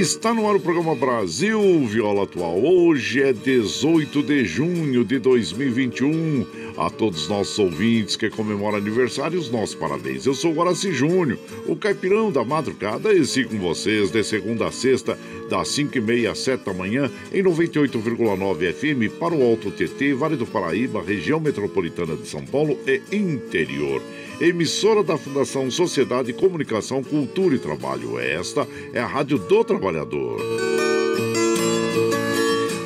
Está no ar o programa Brasil Viola Atual. Hoje é 18 de junho de 2021. A todos os nossos ouvintes que comemoram aniversário, os nossos parabéns. Eu sou o Guaraci Júnior, o caipirão da madrugada, e sigo com vocês de segunda a sexta, das 5 e meia às 7 da manhã, em 98,9 FM para o Alto TT, Vale do Paraíba, região metropolitana de São Paulo e interior emissora da Fundação Sociedade, Comunicação, Cultura e Trabalho. Esta é a Rádio do Trabalhador.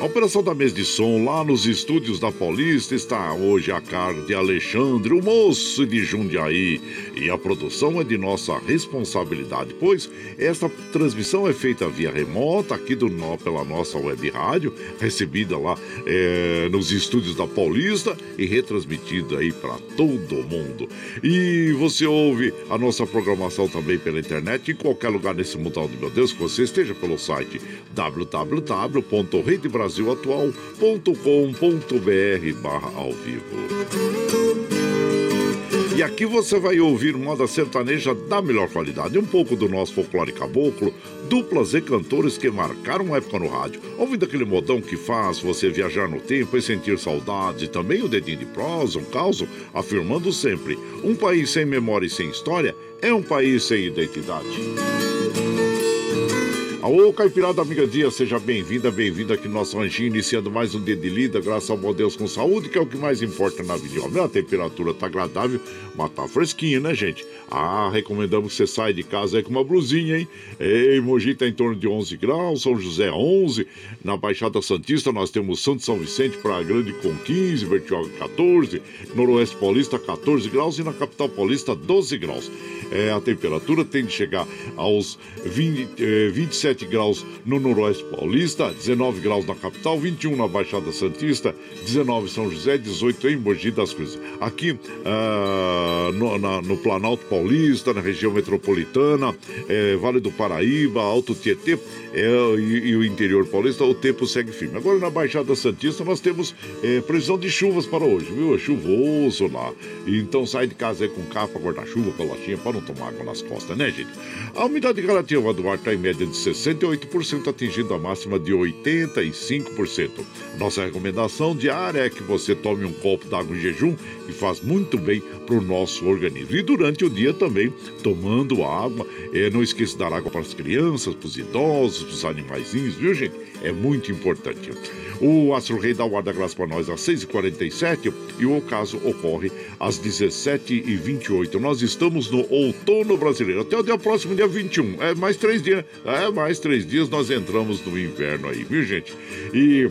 A operação da mesa de som lá nos estúdios da Paulista está hoje a cargo de Alexandre, o moço de Jundiaí. E a produção é de nossa responsabilidade, pois esta transmissão é feita via remota aqui do, pela nossa web rádio, recebida lá é, nos estúdios da Paulista e retransmitida aí para todo mundo. E você ouve a nossa programação também pela internet em qualquer lugar nesse mundão de meu Deus que você esteja pelo site www.redebrasilatual.com.br barra ao vivo. E aqui você vai ouvir moda sertaneja da melhor qualidade, um pouco do nosso folclore caboclo, duplas e cantores que marcaram época no rádio. Ouvindo aquele modão que faz você viajar no tempo e sentir saudades, e também o dedinho de prosa, um caos, afirmando sempre: um país sem memória e sem história é um país sem identidade. Alô, Caipirada Amiga Dia, seja bem-vinda, bem-vinda aqui no nosso ranchinho, iniciando mais um dia de lida, graças ao bom Deus com saúde, que é o que mais importa na vida. Ó, A temperatura tá agradável, mas tá fresquinha, né, gente? Ah, recomendamos que você saia de casa aí com uma blusinha, hein? Ei, Mogi tá em torno de 11 graus, São José 11, na Baixada Santista nós temos Santo São Vicente para Grande com 15, Bertioga 14, Noroeste Paulista 14 graus e na Capital Paulista 12 graus. É, a temperatura tem de chegar aos 20, eh, 27 graus no Noroeste Paulista, 19 graus na capital, 21 na Baixada Santista, 19 em São José, 18 em Mogi das Cruzes. Aqui ah, no, na- no Planalto Paulista, na região metropolitana, eh, Vale do Paraíba, Alto Tietê eh, e, e o interior paulista, o tempo segue firme. Agora na Baixada Santista nós temos eh, previsão de chuvas para hoje, viu? É chuvoso lá. Então sai de casa aí com capa, guarda-chuva, calochinha para não tomar água nas costas, né, gente? A umidade relativa do ar está em média de 68%, atingindo a máxima de 85%. Nossa recomendação diária é que você tome um copo d'água em jejum, que faz muito bem para o nosso organismo. E durante o dia também, tomando água, não esqueça de dar água para as crianças, para os idosos, para os animaizinhos, viu, gente? É muito importante. O Astro Rei dá o guarda-graça para nós às 6h47 e o ocaso ocorre às 17h28. Nós estamos no outono brasileiro. Até o dia próximo, dia 21. É mais três dias. É mais três dias nós entramos no inverno aí, viu, gente? E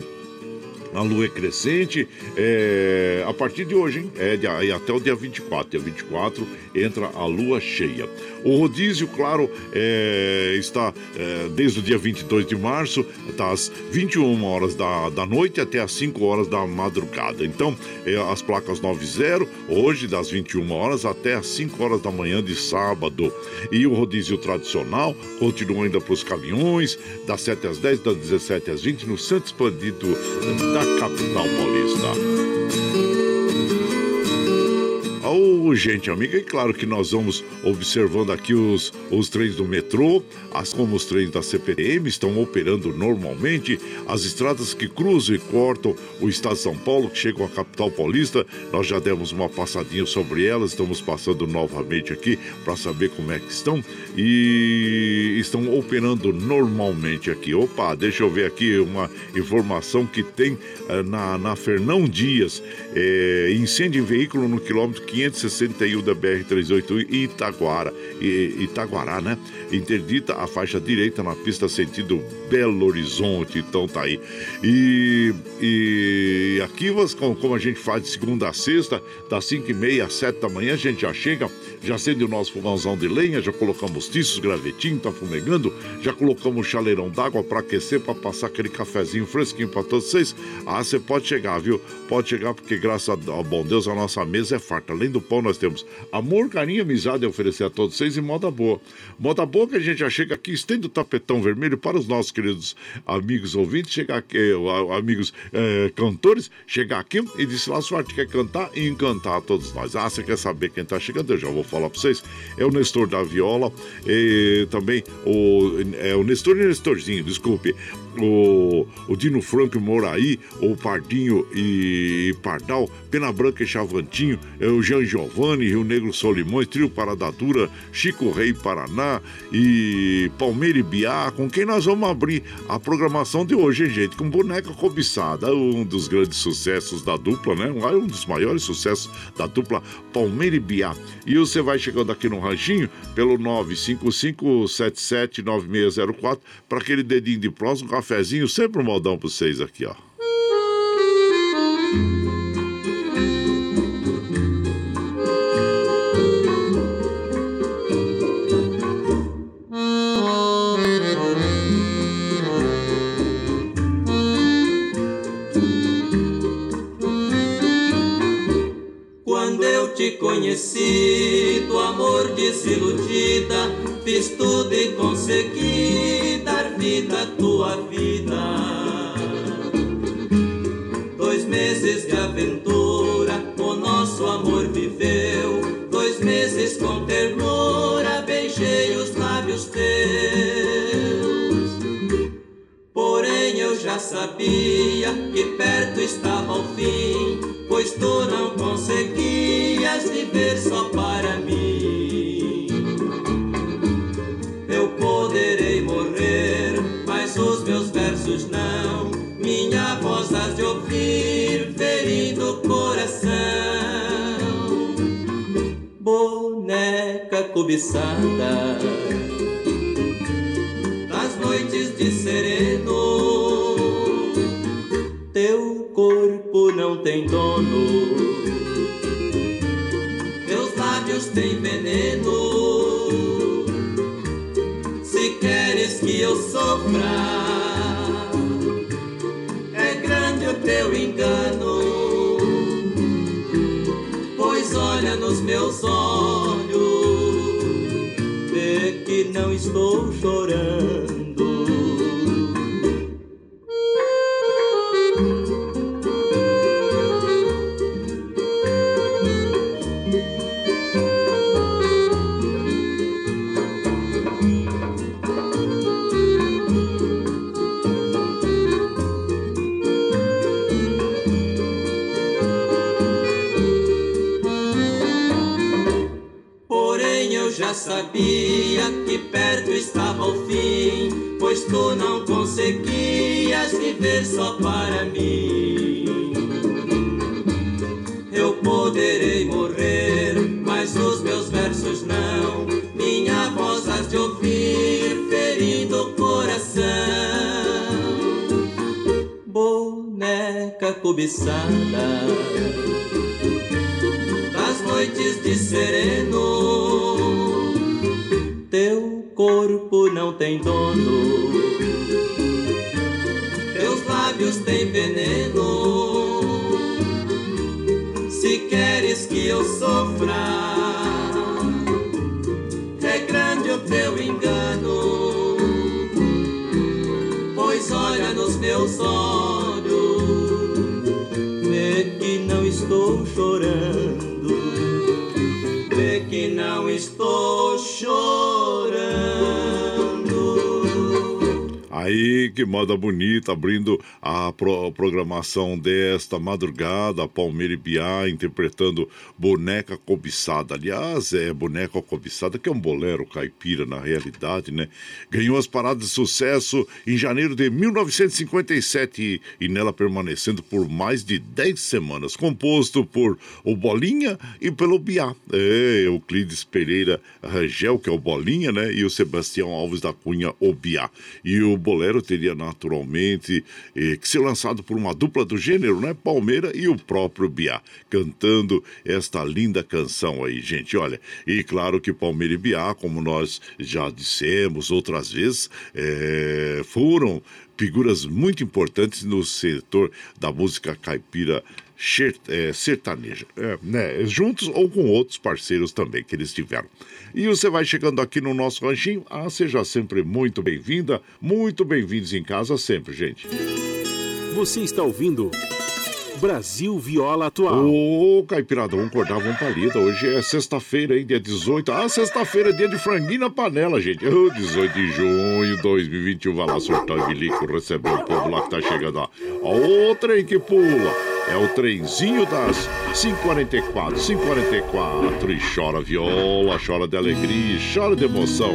a lua é crescente é, a partir de hoje, hein? É, até o dia 24. Dia 24 entra a lua cheia. O rodízio, claro, é, está é, desde o dia 22 de março, das 21 horas da, da noite até as 5 horas da madrugada. Então, é, as placas 90, hoje, das 21 horas até as 5 horas da manhã de sábado. E o rodízio tradicional continua ainda para os caminhões, das 7 às 10, das 17 às 20, no centro expandido da capital paulista. Oh, gente amiga, e claro que nós vamos observando aqui os, os trens do metrô, as, como os trens da CPTM estão operando normalmente, as estradas que cruzam e cortam o estado de São Paulo, que chegam à capital paulista, nós já demos uma passadinha sobre elas, estamos passando novamente aqui para saber como é que estão e estão operando normalmente aqui. Opa, deixa eu ver aqui uma informação que tem eh, na, na Fernão Dias, é, incêndio em veículo no quilômetro 561 da BR-381 Itaguara, Itaguará, né? Interdita a faixa direita na pista sentido Belo Horizonte, então tá aí. E, e aqui, como a gente faz de segunda a sexta, das 5 e meia às 7 da manhã, a gente já chega, já acende o nosso fogãozão de lenha, já colocamos tiços, gravetinho, tá fumegando, já colocamos chaleirão d'água para aquecer, para passar aquele cafezinho fresquinho para todos vocês. Ah, você pode chegar, viu? Pode chegar, porque graças ao bom Deus a nossa mesa é farta. Além do pão, nós temos amor, carinho, amizade a oferecer a todos vocês e moda boa. Moda boa que a gente já chega aqui, estende o tapetão vermelho para os nossos queridos amigos ouvintes, chegar aqui, eh, amigos eh, cantores, chegar aqui e dizer lá, sorte quer cantar e encantar a todos nós. Ah, você quer saber quem está chegando? Eu já vou falar para vocês. É o Nestor da Viola, e também o, é o Nestor e Nestorzinho, desculpe o, o Dino Franco e Moraí, o Pardinho e Pardal, Pena Branca e Chavantinho, é o Jean Giovanni, Rio Negro Solimões, Trio Paradadura, Chico Rei Paraná e Palmeira e Biá, com quem nós vamos abrir a programação de hoje, hein, gente? Com Boneca Cobiçada, um dos grandes sucessos da dupla, né? Um dos maiores sucessos da dupla Palmeira e Biá. E você vai chegando aqui no ranchinho pelo 955779604 para aquele dedinho de próximo, um cafezinho, sempre um modão para vocês aqui, ó. Quando eu te conheci, do amor desiludida, fiz tudo e consegui dar vida à tua vida. Não tem dono, teus lábios têm veneno. Se queres que eu sofra, Moda bonita, abrindo a pro programação desta madrugada, Palmeira e Biá interpretando Boneca Cobiçada. Aliás, é Boneca Cobiçada, que é um bolero caipira na realidade, né? Ganhou as paradas de sucesso em janeiro de 1957 e nela permanecendo por mais de 10 semanas. Composto por o Bolinha e pelo Biá. É, Euclides Pereira Rangel, que é o Bolinha, né? E o Sebastião Alves da Cunha, o Biá. E o bolero teria naturalmente que ser lançado por uma dupla do gênero, né? Palmeira e o próprio Biá, cantando esta linda canção aí, gente. Olha, e claro que Palmeira e Biá, como nós já dissemos outras vezes, eh, foram figuras muito importantes no setor da música caipira é, sertaneja, é, né? juntos ou com outros parceiros também que eles tiveram. E você vai chegando aqui no nosso ranchinho, ah, seja sempre muito bem-vinda, muito bem-vindos em casa sempre, gente. Você está ouvindo Brasil Viola Atual. Ô, Caipirada, vamos acordar, vamos palida. Hoje é sexta-feira, hein, dia 18. Ah, sexta-feira é dia de franguinho na panela, gente. Oh, 18 de junho de 2021. Vai lá soltar o bilico, receber o povo lá que tá chegando. Ó, ó o trem que pula. É o trenzinho das 544, 544. E chora viola, chora de alegria, chora de emoção.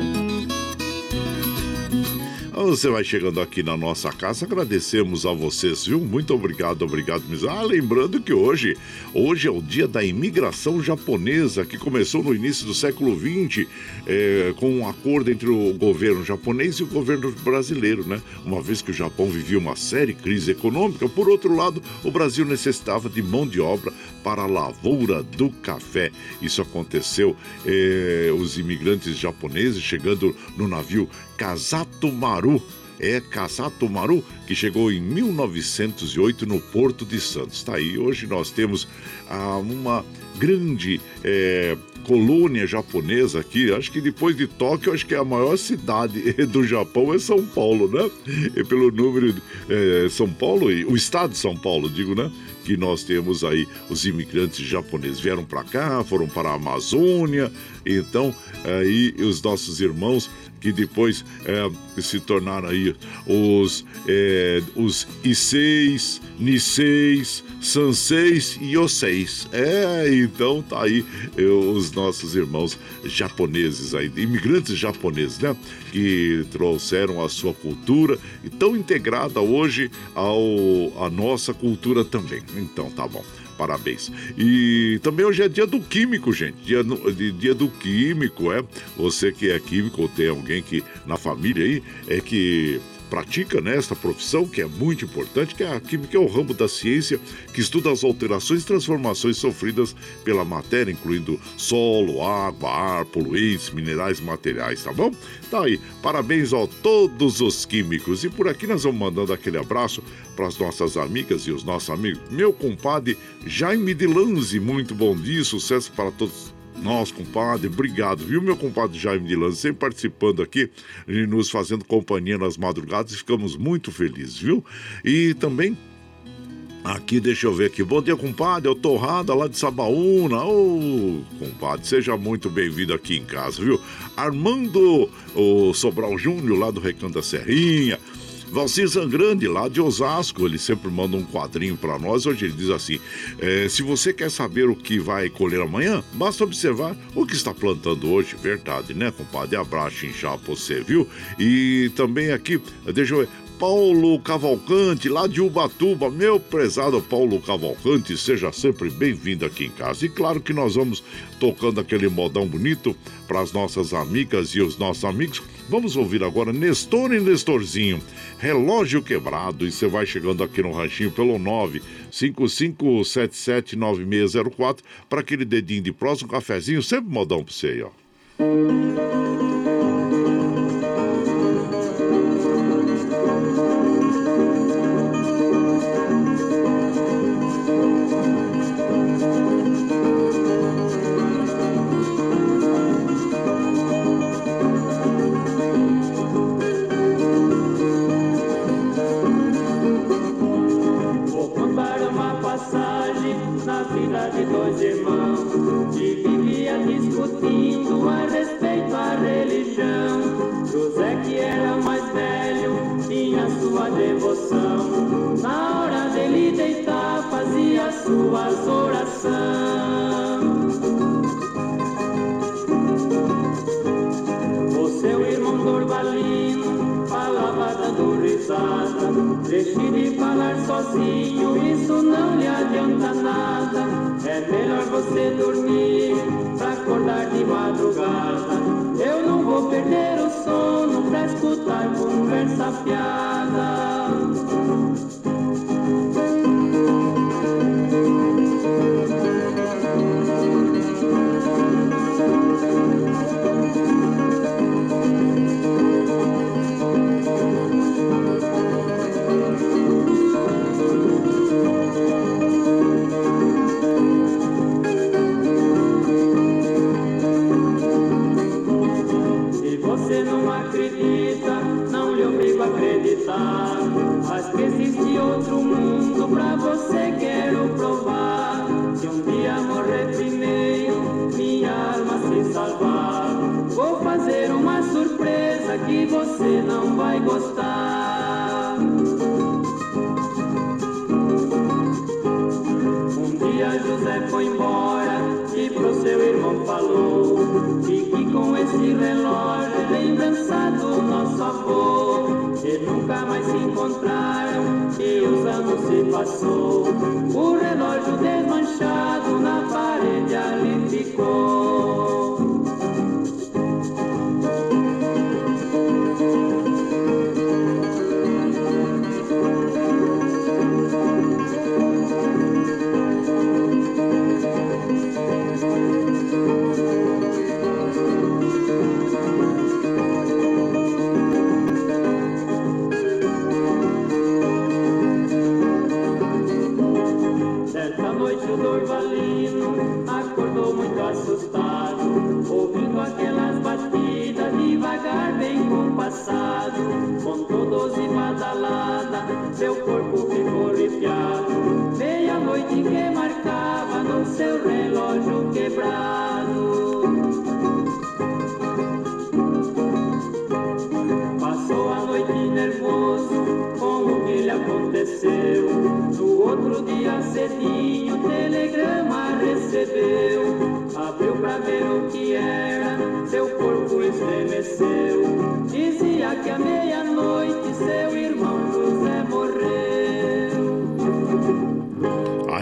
Você vai chegando aqui na nossa casa, agradecemos a vocês, viu? Muito obrigado, obrigado mesmo. Ah, lembrando que hoje, hoje é o dia da imigração japonesa, que começou no início do século XX, é, com um acordo entre o governo japonês e o governo brasileiro, né? Uma vez que o Japão vivia uma séria crise econômica, por outro lado, o Brasil necessitava de mão de obra para a lavoura do café. Isso aconteceu, é, os imigrantes japoneses chegando no navio Kazato Maru. É Kazato Maru, que chegou em 1908 no Porto de Santos. Está aí, hoje nós temos ah, uma grande é, colônia japonesa aqui. Acho que depois de Tóquio, acho que é a maior cidade do Japão é São Paulo, né? E pelo número é, São Paulo, o estado de São Paulo, digo, né? que nós temos aí os imigrantes japoneses vieram para cá, foram para a Amazônia, então aí os nossos irmãos que depois é, se tornaram aí os, é, os I6, Niseis, Sanseis e Oseis. É, então tá aí os nossos irmãos japoneses aí, imigrantes japoneses, né? Que trouxeram a sua cultura e tão integrada hoje ao, a nossa cultura também. Então tá bom parabéns. E também hoje é dia do químico, gente. Dia, dia do químico, é? Você que é químico ou tem alguém que na família aí é que pratica né, esta profissão, que é muito importante, que é a química é o ramo da ciência que estuda as alterações e transformações sofridas pela matéria, incluindo solo, água, ar, poluentes, minerais, materiais, tá bom? Tá aí, parabéns a todos os químicos. E por aqui nós vamos mandando aquele abraço para as nossas amigas e os nossos amigos. Meu compadre Jaime de Lanze, muito bom dia, sucesso para todos nossa, compadre, obrigado, viu, meu compadre Jaime de Lanza, sempre participando aqui e nos fazendo companhia nas madrugadas, ficamos muito felizes, viu? E também Aqui, deixa eu ver aqui. Bom dia, compadre. Eu Torrada lá de Sabaúna. Ô, oh, compadre, seja muito bem-vindo aqui em casa, viu? Armando o Sobral Júnior lá do Recanto da Serrinha. Valcir Zangrande, lá de Osasco, ele sempre manda um quadrinho para nós. Hoje ele diz assim: é, se você quer saber o que vai colher amanhã, basta observar o que está plantando hoje. Verdade, né, compadre? Abraço inchar você, viu? E também aqui, deixa eu ver. Paulo Cavalcante, lá de Ubatuba. Meu prezado Paulo Cavalcante, seja sempre bem-vindo aqui em casa. E claro que nós vamos tocando aquele modão bonito para as nossas amigas e os nossos amigos. Vamos ouvir agora Nestor e Nestorzinho, Relógio Quebrado. E você vai chegando aqui no ranchinho pelo 955779604 para aquele dedinho de próximo, um cafezinho, sempre modão para você aí, ó. Sozinho, isso não lhe adianta nada. É melhor você dormir aconteceu. No outro dia cedinho,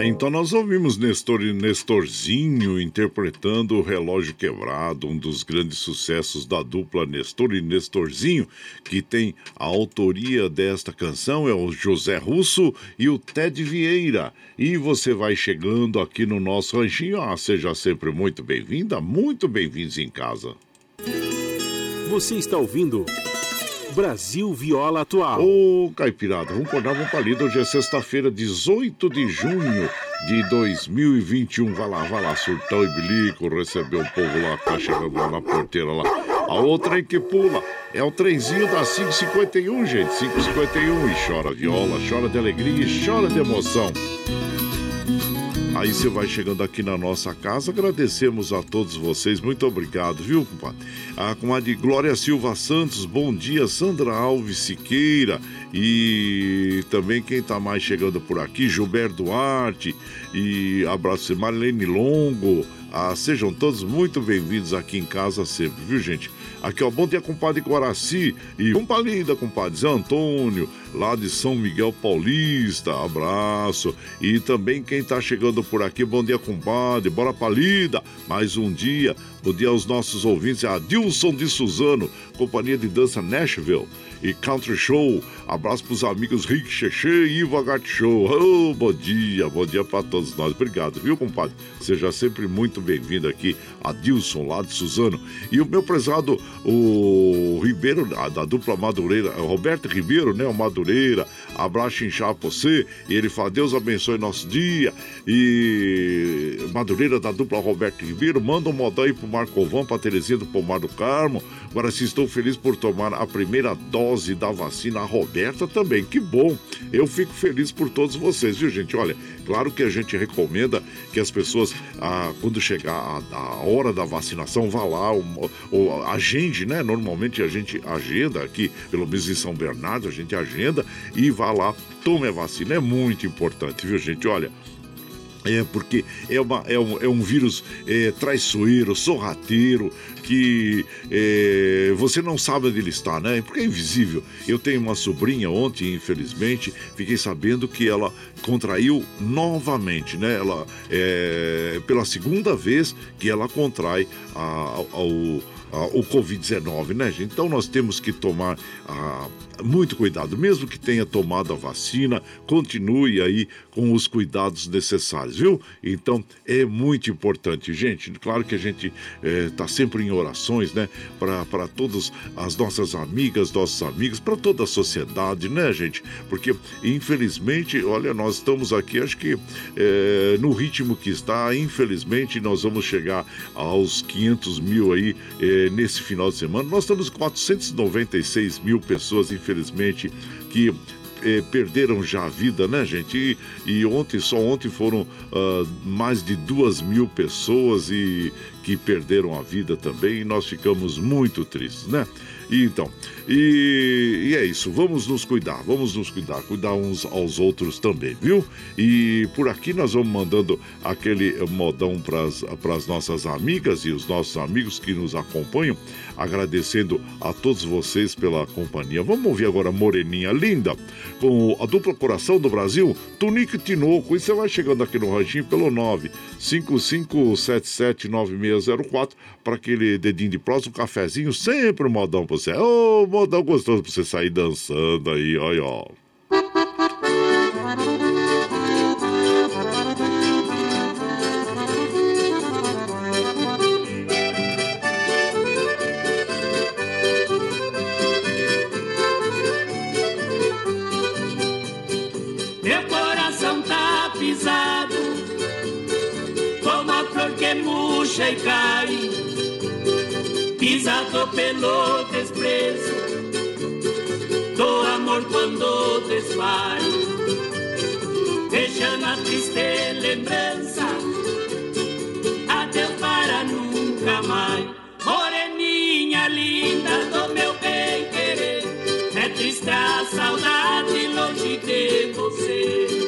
então nós ouvimos Nestor Nestorzinho interpretando o Relógio Quebrado, um dos grandes sucessos da dupla Nestor e Nestorzinho, que tem a autoria desta canção, é o José Russo e o Ted Vieira. E você vai chegando aqui no nosso ranchinho, ah, seja sempre muito bem-vinda, muito bem-vindos em casa. Você está ouvindo Brasil Viola Atual. Ô, Caipirada, vamos acordar, vamos pra lida. Hoje é sexta-feira, 18 de junho de 2021. Vai lá, vai lá, surtão e bilico, recebeu o povo lá, tá chegando lá na porteira lá. A outra aí que pula é o trenzinho da 551, gente. 551 e chora viola, chora de alegria e chora de emoção. Aí você vai chegando aqui na nossa casa, agradecemos a todos vocês, muito obrigado, viu, compadre? A comadre Glória Silva Santos, bom dia, Sandra Alves Siqueira e também quem tá mais chegando por aqui, Gilberto Duarte e abraço, Marlene Longo. Ah, sejam todos muito bem-vindos aqui em casa sempre, viu, gente? Aqui, ó, bom dia, compadre Guaraci e compadre linda, compadre Zé Antônio, lá de São Miguel Paulista, abraço. E também quem tá chegando por aqui, bom dia, compadre, bora palida, mais um dia. Bom dia aos nossos ouvintes, a Dilson de Suzano, companhia de dança Nashville e Country Show. Abraço para os amigos Rick Cheche e Ivo Agat Show. Oh, bom dia, bom dia para todos nós. Obrigado, viu, compadre? Seja sempre muito bem-vindo aqui, Adilson, lá de Suzano. E o meu prezado, o Ribeiro, da, dupla Madureira, Roberto Ribeiro, né, o Madureira. Abraço inchado pra você. E ele fala, Deus abençoe nosso dia. E Madureira da dupla Roberto Ribeiro, manda um modão aí pro Marcovão, pra Terezinha do Pomar do Carmo. Agora, se estou feliz por tomar a primeira dose da vacina, a Roberta também. Que bom! Eu fico feliz por todos vocês, viu, gente? Olha, claro que a gente recomenda que as pessoas, ah, quando chegar a, a, hora da vacinação, vá lá, ou, ou, agende, né? Normalmente a gente agenda aqui, pelo menos em São Bernardo, a gente agenda e vá lá, tome a vacina. É muito importante, viu, gente? Olha, é porque é, uma, é, um, é um vírus é, traiçoeiro, sorrateiro, que é, você não sabe onde ele está, né? Porque é invisível. Eu tenho uma sobrinha ontem, infelizmente, fiquei sabendo que ela contraiu novamente, né? Ela, é, pela segunda vez que ela contrai a, ao o Covid-19, né, gente? Então nós temos que tomar ah, muito cuidado, mesmo que tenha tomado a vacina, continue aí com os cuidados necessários, viu? Então é muito importante, gente. Claro que a gente está eh, sempre em orações, né, para todas as nossas amigas, nossos amigos, para toda a sociedade, né, gente? Porque infelizmente, olha, nós estamos aqui, acho que eh, no ritmo que está, infelizmente nós vamos chegar aos 500 mil aí eh, nesse final de semana. Nós estamos com 496 mil pessoas, infelizmente infelizmente, que eh, perderam já a vida, né, gente? E, e ontem, só ontem foram uh, mais de duas mil pessoas e que perderam a vida também e nós ficamos muito tristes, né? E então, e, e, é isso, vamos nos cuidar, vamos nos cuidar, cuidar uns aos outros também, viu? E por aqui nós vamos mandando aquele modão para as nossas amigas e os nossos amigos que nos acompanham, agradecendo a todos vocês pela companhia. Vamos ouvir agora Moreninha Linda, com a dupla Coração do Brasil, Tunique Tinoco, e você vai chegando aqui no ranchinho pelo 955779604 para aquele dedinho de próximo, um cafezinho, sempre um modão para você. Ô, oh, modão gostoso para você sair dançando aí, olha, ó. Murcha e cai pisado pelo desprezo do amor quando desfaz, deixando a triste lembrança, adeus para nunca mais. Moreninha linda do meu bem querer, é triste a saudade longe de você.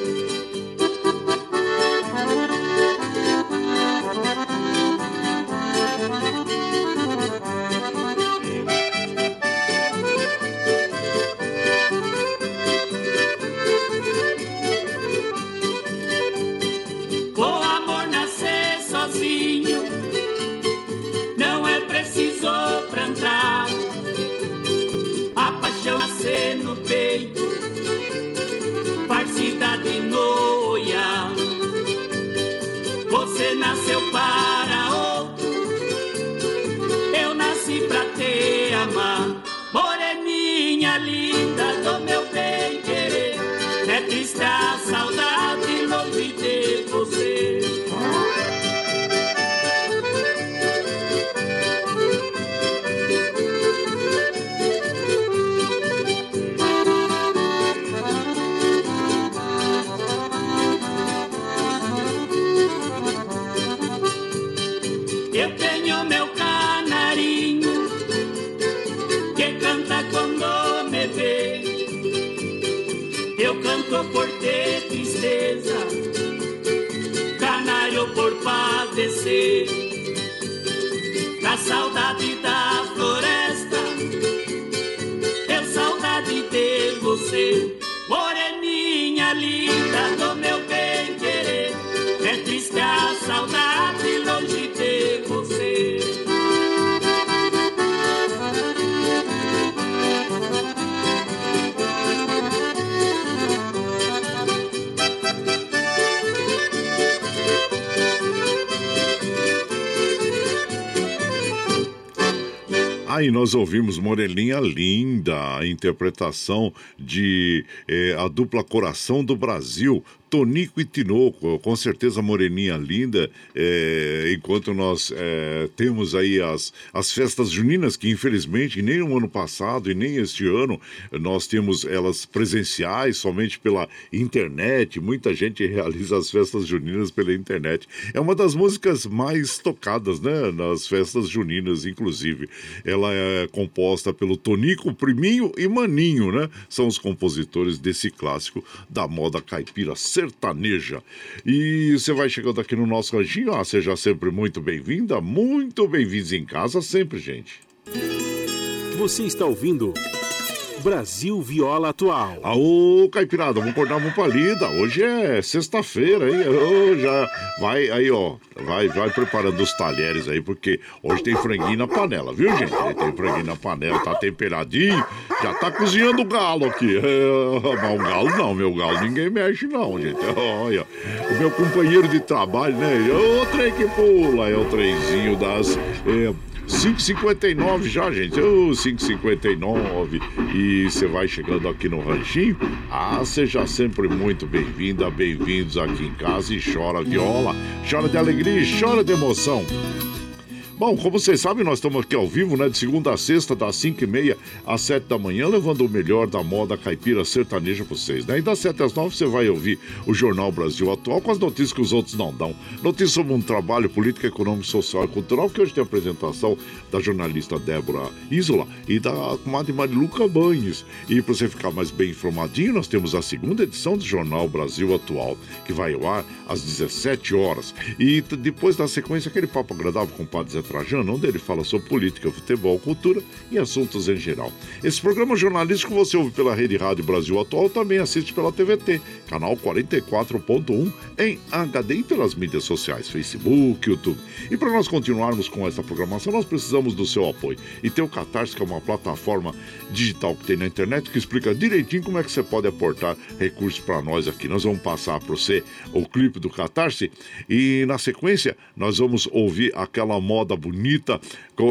Está a saudade padecer, da saudade da floresta, eu saudade de você, moreninha linda do Aí nós ouvimos Morelinha Linda, a interpretação de eh, A Dupla Coração do Brasil, Tonico e Tinoco, com certeza moreninha linda, é, enquanto nós é, temos aí as, as festas juninas, que infelizmente nem no ano passado e nem este ano nós temos elas presenciais, somente pela internet, muita gente realiza as festas juninas pela internet. É uma das músicas mais tocadas, né, nas festas juninas, inclusive. Ela é composta pelo Tonico, Priminho e Maninho, né? São os compositores desse clássico da moda caipira sertaneja. E você vai chegando aqui no nosso ranchinho, ah, seja sempre muito bem-vinda, muito bem-vindos em casa sempre, gente. Você está ouvindo Brasil Viola Atual. Aô, Caipirada, vamos acordar uma palida. Hoje é sexta-feira, hein? Ô, já vai aí, ó. Vai, vai preparando os talheres aí, porque hoje tem franguinho na panela, viu, gente? Tem franguinho na panela, tá temperadinho. Já tá cozinhando o galo aqui. É, mas o galo não, meu galo ninguém mexe, não, gente. Olha, o meu companheiro de trabalho, né? O trem que pula, é o trenzinho das. É, 5,59 já, gente. Ô, 5,59. E você vai chegando aqui no Ranchinho. Ah, seja sempre muito bem-vinda, bem-vindos aqui em casa. E chora viola, chora de alegria e chora de emoção. Bom, como vocês sabem, nós estamos aqui ao vivo, né? De segunda a sexta, das 5 e meia às 7 da manhã, levando o melhor da moda caipira sertaneja para vocês, né? E das 7 às 9 você vai ouvir o Jornal Brasil Atual com as notícias que os outros não dão. Notícias sobre um trabalho político, econômico, social e cultural, que hoje tem a apresentação da jornalista Débora Isola e da comadre Mariluca Banhes. E para você ficar mais bem informadinho, nós temos a segunda edição do Jornal Brasil Atual, que vai ao ar às 17 horas. E depois da sequência, aquele papo agradável com o Padre Zé Trajano, onde ele fala sobre política, futebol, cultura e assuntos em geral. Esse programa jornalístico você ouve pela Rede Rádio Brasil Atual, também assiste pela TVT, canal 44.1 em HD e pelas mídias sociais, Facebook, YouTube. E para nós continuarmos com essa programação, nós precisamos do seu apoio. E tem o Catarse, que é uma plataforma digital que tem na internet, que explica direitinho como é que você pode aportar recursos para nós aqui. Nós vamos passar para você o clipe do Catarse e na sequência nós vamos ouvir aquela moda bonita,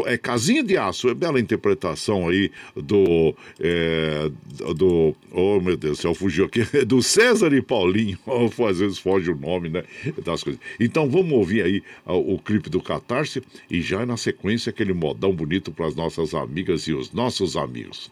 é Casinha de Aço, é bela interpretação aí do. É, do. Oh meu Deus do céu, fugiu aqui. Do César e Paulinho. Às vezes foge o nome, né? Das coisas. Então vamos ouvir aí o, o clipe do Catarse e já na sequência aquele modão bonito para as nossas amigas e os nossos amigos.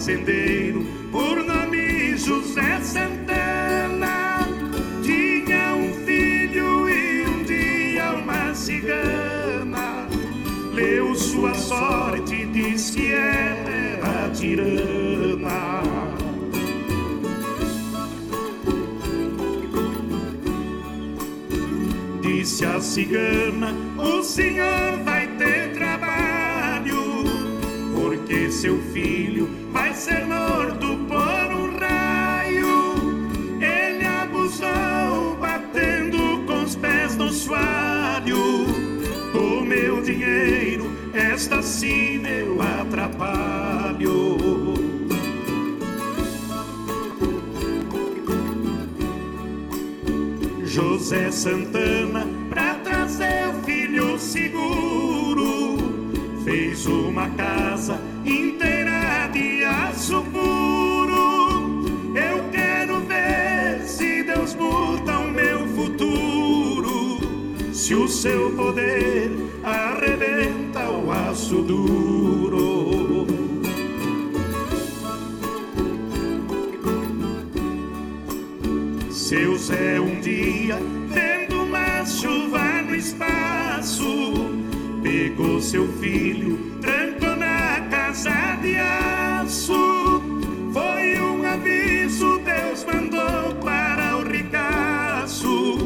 fazendeiro por nome José Santana. Tinha um filho e um dia uma cigana. Leu sua sorte disse que ela era tirana. Disse a cigana: O senhor vai ter trabalho, porque seu filho atrapalho. José Santana, pra trazer o filho seguro, fez uma casa inteira de aço puro. Eu quero ver se Deus muda o meu futuro, se o seu poder arrebenta o aço duro. Seu Zé um dia, vendo uma chuva no espaço, pegou seu filho, trancou na casa de aço. Foi um aviso, Deus mandou para o ricaço.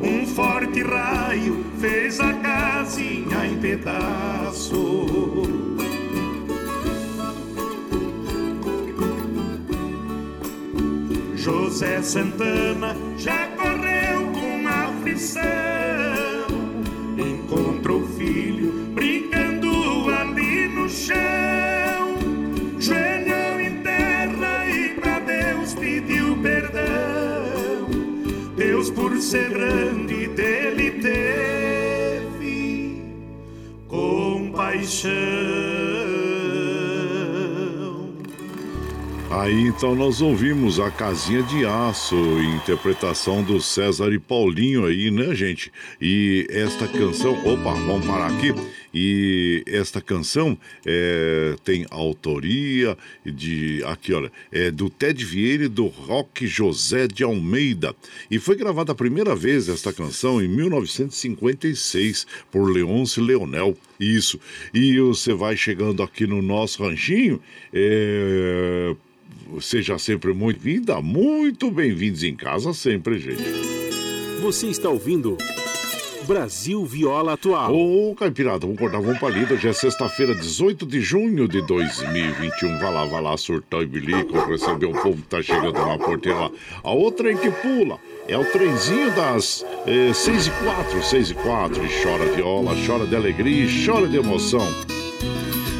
Um forte raio fez a casinha em pedaço. José Santana já correu com aflição. Encontrou o filho brincando ali no chão. Joelhou em terra e pra Deus pediu perdão. Deus, por ser grande, dele teve compaixão. Aí então nós ouvimos a Casinha de Aço, interpretação do César e Paulinho aí, né, gente? E esta canção, opa, vamos parar aqui. E esta canção é, tem autoria de, aqui olha, é do Ted Vieira e do Rock José de Almeida. E foi gravada a primeira vez esta canção em 1956 por Leonce Leonel. Isso. E você vai chegando aqui no nosso ranchinho, é, seja sempre muito vinda, muito bem-vindos em casa sempre, gente. Você está ouvindo Brasil Viola Atual. Ô, Caipirada, vamos cortar, vamos pra lida. Hoje é sexta-feira, 18 de junho de 2021. Vai lá, vai lá, surtar e bilico, receber o povo que tá chegando na porteira lá. A outra é que pula. É o trenzinho das eh, 6 e 4, 6 e 4. E chora viola, chora de alegria e chora de emoção.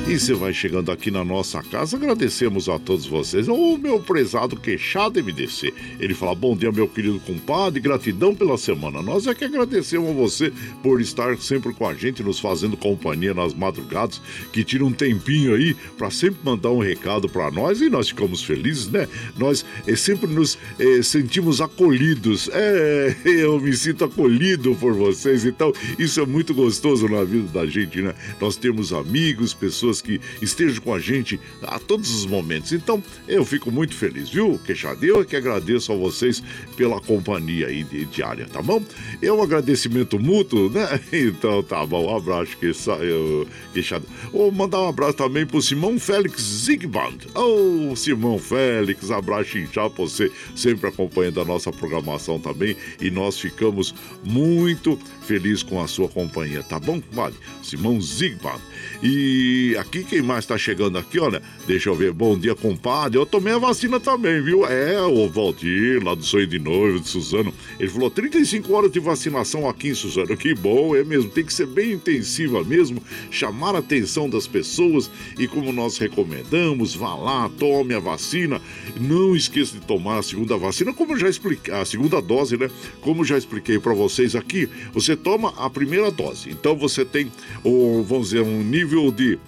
E você vai chegando aqui na nossa casa, agradecemos a todos vocês. O meu prezado queixado MDC. Ele fala: Bom dia, meu querido compadre, gratidão pela semana. Nós é que agradecemos a você por estar sempre com a gente, nos fazendo companhia nas madrugadas, que tira um tempinho aí para sempre mandar um recado para nós e nós ficamos felizes, né? Nós é, sempre nos é, sentimos acolhidos. É, eu me sinto acolhido por vocês, então isso é muito gostoso na vida da gente, né? Nós temos amigos, pessoas que estejam com a gente a todos os momentos. Então, eu fico muito feliz, viu, Queixada? Eu é que agradeço a vocês pela companhia aí de, diária, tá bom? É um agradecimento mútuo, né? Então, tá bom. Um abraço, Queixada. Vou mandar um abraço também pro Simão Félix Zigband. Ô, oh, Simão Félix, abraço inchado pra você, sempre acompanhando a nossa programação também. E nós ficamos muito felizes com a sua companhia, tá bom, compadre? Simão Zigband. E aqui, quem mais tá chegando aqui, olha, deixa eu ver. Bom dia, compadre. Eu tomei a vacina também, viu? É, o Valdir, lá do Sonho de Noivo, de Suzano. Ele falou: 35 horas de vacinação aqui em Suzano. Que bom, é mesmo. Tem que ser bem intensiva mesmo, chamar a atenção das pessoas e, como nós recomendamos, vá lá, tome a vacina. Não esqueça de tomar a segunda vacina, como já expliquei, a segunda dose, né? Como já expliquei para vocês aqui, você toma a primeira dose. Então você tem, ou, vamos dizer, um nível de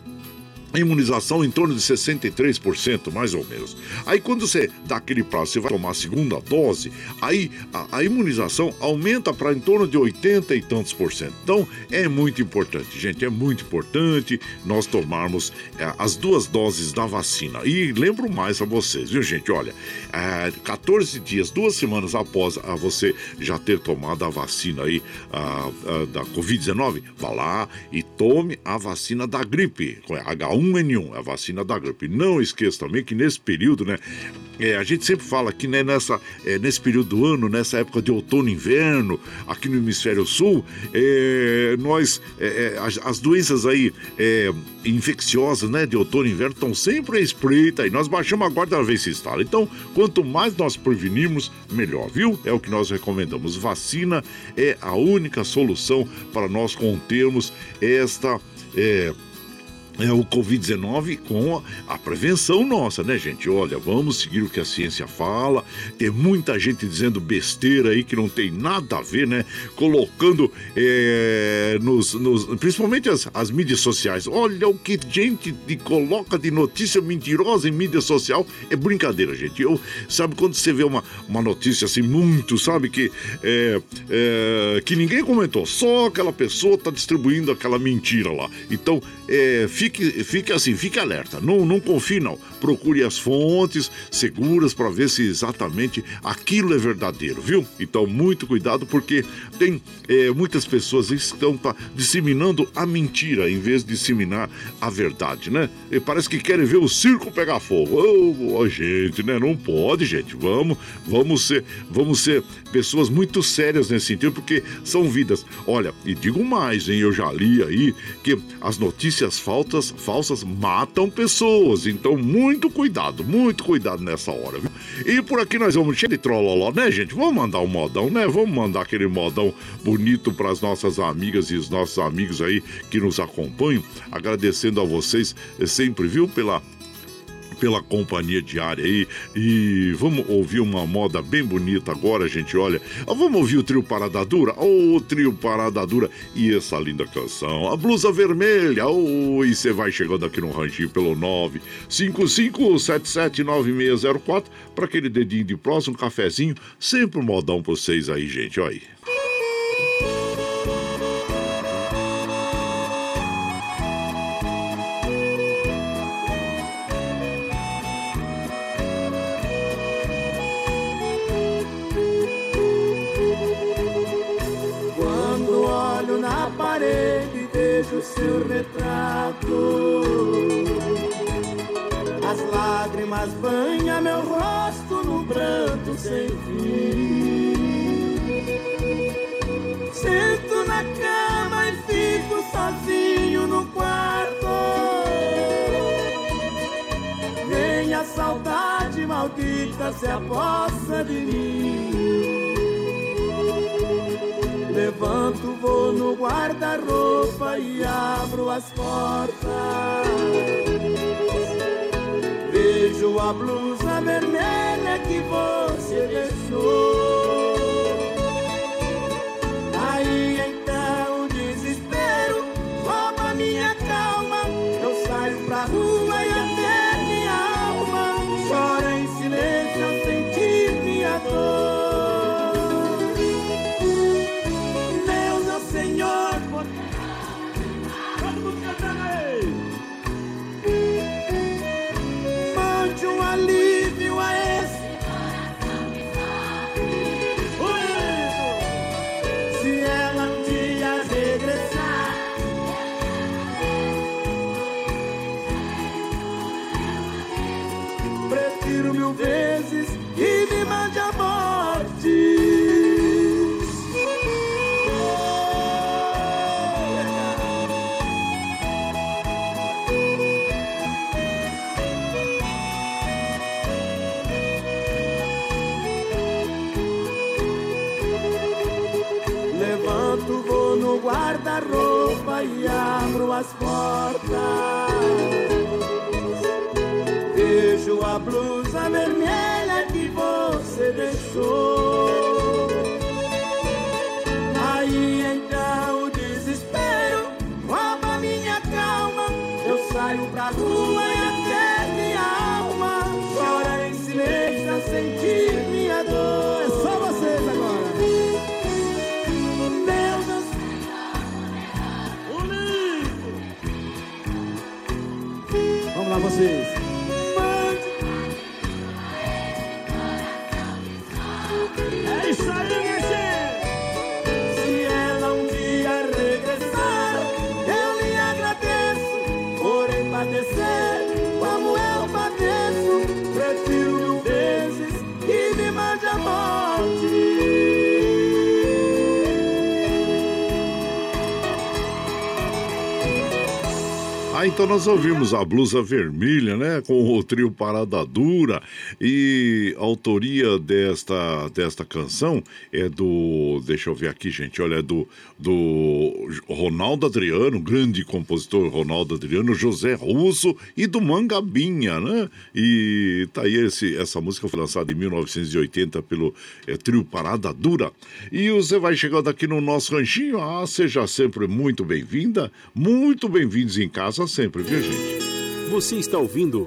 imunização em torno de 63%, mais ou menos. Aí quando você dá aquele prazo, você vai tomar a segunda dose, aí a, a imunização aumenta para em torno de 80 e tantos por cento. Então é muito importante, gente, é muito importante nós tomarmos é, as duas doses da vacina. E lembro mais a vocês, viu gente, olha, é, 14 dias, duas semanas após a você já ter tomado a vacina aí a, a, da Covid-19, vá lá e tome a vacina da gripe, H1 H1N1, a vacina da gripe. Não esqueça também que nesse período, né, é, a gente sempre fala que né, nessa, é, nesse período do ano, nessa época de outono e inverno, aqui no hemisfério sul, é, nós, é, é, as, as, doenças aí é, infecciosas né, de outono e inverno estão sempre à espreita e nós baixamos a guarda da vez se instala. Então, quanto mais nós prevenirmos, melhor, viu? É o que nós recomendamos. Vacina é a única solução para nós contermos esta. É, é o Covid-19 com a, prevenção nossa, né, gente? Olha, vamos seguir o que a ciência fala. Tem muita gente dizendo besteira aí que não tem nada a ver, né? Colocando é, nos, nos, principalmente as, as mídias sociais. Olha o que gente de, coloca de notícia mentirosa em mídia social. É brincadeira, gente. Eu sabe quando você vê uma, uma notícia assim muito, sabe que é, é, que ninguém comentou, só aquela pessoa tá distribuindo aquela mentira lá. Então, é, fique, fique assim, fique alerta. Não, não confie, não. Procure as fontes seguras para ver se exatamente aquilo é verdadeiro, viu? Então, muito cuidado, porque tem é, muitas pessoas que estão tá, disseminando a mentira em vez de disseminar a verdade, né? E parece que querem ver o circo pegar fogo. Oh, oh, gente, né? Não pode, gente. Vamos, vamos ser, vamos ser pessoas muito sérias nesse sentido, porque são vidas. Olha, e digo mais, hein? Eu já li aí que as notícias notícias falsas, falsas matam pessoas. Então, muito cuidado, muito cuidado nessa hora, viu? E por aqui nós vamos cheio de trolloló, né, gente? Vamos mandar um modão, né? Vamos mandar aquele modão bonito para as nossas amigas e os nossos amigos aí que nos acompanham. Agradecendo a vocês sempre, viu, pela pela companhia diária aí. E vamos ouvir uma moda bem bonita agora, gente. Olha, vamos ouvir o trio Parada Dura? Ô, oh, trio Parada Dura e essa linda canção. A blusa vermelha. Oh, e você vai chegando aqui no ranchinho pelo 955779604 para aquele dedinho de próximo, um cafezinho. Sempre um modão pra vocês aí, gente. Olha aí. Vejo seu retrato. As lágrimas banham meu rosto no pranto sem fim. Sento na cama e fico sozinho no quarto. Vem a saudade maldita se aposta de mim. Levanto, vou no guarda-roupa e abro as portas. Vejo a blusa vermelha que você deixou. Então nós ouvimos a blusa vermelha, né? Com o trio Parada Dura. E a autoria desta, desta canção é do. Deixa eu ver aqui, gente. Olha, é do, do Ronaldo Adriano, grande compositor Ronaldo Adriano, José Russo e do Mangabinha, né? E tá aí esse, essa música foi lançada em 1980 pelo é, trio Parada Dura. E você vai chegando aqui no nosso ranchinho. Ah, seja sempre muito bem-vinda, muito bem-vindos em casa sempre, viu, gente? Você está ouvindo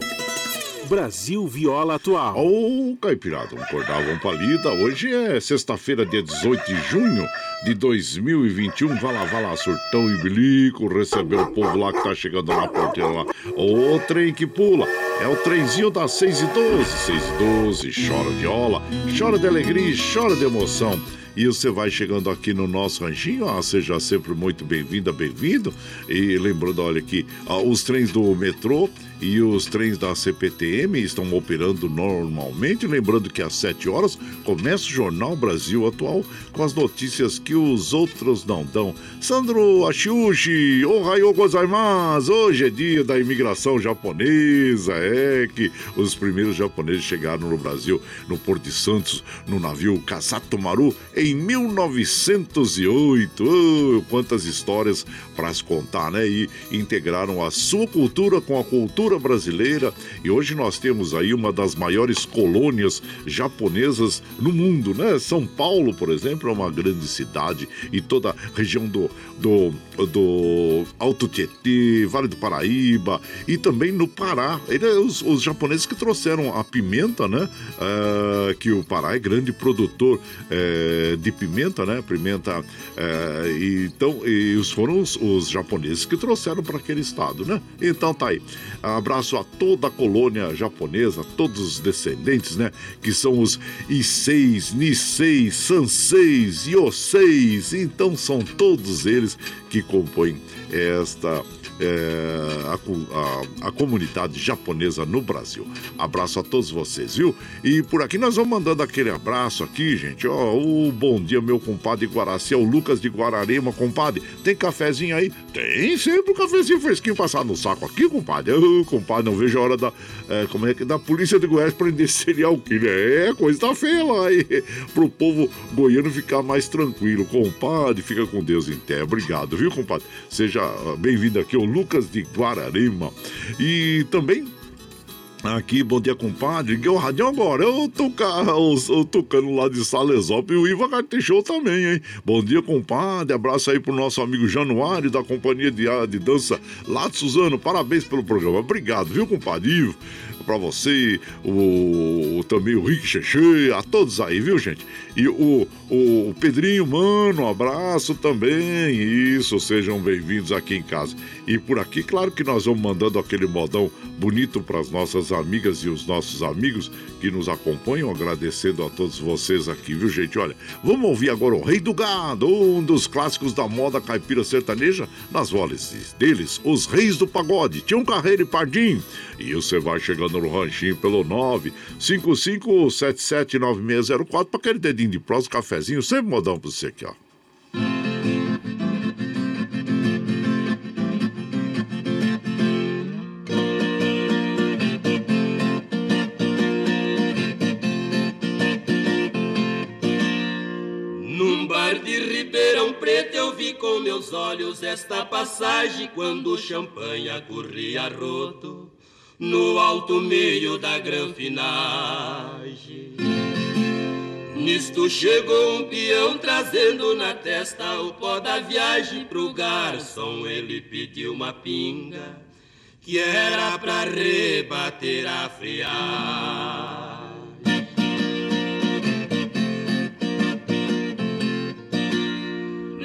Brasil Viola Atual. Ô, oh, Caipirada, um cordal, um palida. Hoje é sexta-feira, dia 18 de junho de 2021. Vai lá, vai lá, surtão e bilico, receber o povo lá que tá chegando na porteira lá. O trem que pula. É o trenzinho das 6 e 12. 6 e 12, chora viola, chora de alegria, chora de emoção. E você vai chegando aqui no nosso ranchinho, ah, seja sempre muito bem-vinda, bem-vindo. E lembrando, olha aqui, ah, os trens do metrô e os trens da CPTM estão operando normalmente. Lembrando que às 7 horas começa o Jornal Brasil Atual com as notícias que os outros não dão. Sandro Ashushi, ohayo gozaimasu! Hoje é dia da imigração japonesa. É que os primeiros japoneses chegaram no Brasil, no Porto de Santos, no navio Kasato Maru, em 1908. Oh, quantas histórias para se contar, né? E integraram a sua cultura com a cultura cultura brasileira e hoje nós temos aí uma das maiores colônias japonesas no mundo, né? São Paulo, por exemplo, é uma grande cidade e toda a região do, do, do Alto Tietê, Vale do Paraíba e também no Pará. Ele, os, os japoneses que trouxeram a pimenta, né? Uh, que o Pará é grande produtor uh, de pimenta, né? Pimenta. E, então, e foram os, os japoneses que trouxeram para aquele estado, né? Então tá aí. Abraço a toda a colônia japonesa, todos os descendentes, né? Que são os Iseis, Niseis, Sanseis, Yoseis. Então são todos eles que compõem esta é, a, a, a, comunidade japonesa no Brasil. Abraço a todos vocês, viu? E por aqui nós vamos mandando aquele abraço aqui, gente. Ó, o bom dia, meu compadre Guaraci, é o Lucas de Guararema, compadre. Tem cafezinho aí? Tem sempre um cafezinho fresquinho passado no saco aqui, compadre. Ô, compadre, não vejo a hora da, é, como é que, da polícia de Goiás prender serial killer. É, coisa tá feia lá aí. Pro povo goiano ficar mais tranquilo. Compadre, fica com Deus em terra. Obrigado, viu, compadre? Seja ah, bem-vindo aqui o Lucas de Guararema. E também Aqui, bom dia, compadre. Que é o rádio agora. Eu tô, eu tocando lá de Salesópolis e o Iva Show também, hein? Bom dia, compadre. Abraço aí pro nosso amigo Januário da companhia de, de dança lá de Suzano. Parabéns pelo programa. Obrigado, viu, compadre Ivo? Pra você, o, o também o Rick Cheche, a todos aí, viu, gente? E o, o Pedrinho, mano, um abraço também. Isso, sejam bem-vindos aqui em casa. E por aqui, claro que nós vamos mandando aquele modão bonito para as nossas amigas e os nossos amigos que nos acompanham, agradecendo a todos vocês aqui, viu, gente? Olha, vamos ouvir agora o Rei do Gado, um dos clássicos da moda caipira sertaneja, nas vozes deles, os Reis do Pagode, Tião Carreiro e Pardim. E você vai chegando no ranchinho pelo 955779604 para aquele dedinho de prós, cafezinho, sempre modão para você aqui, ó. Com meus olhos esta passagem quando o champanhe corria roto no alto meio da granfinagem. Nisto chegou um peão trazendo na testa o pó da viagem pro garçom. Ele pediu uma pinga que era pra rebater a friagem.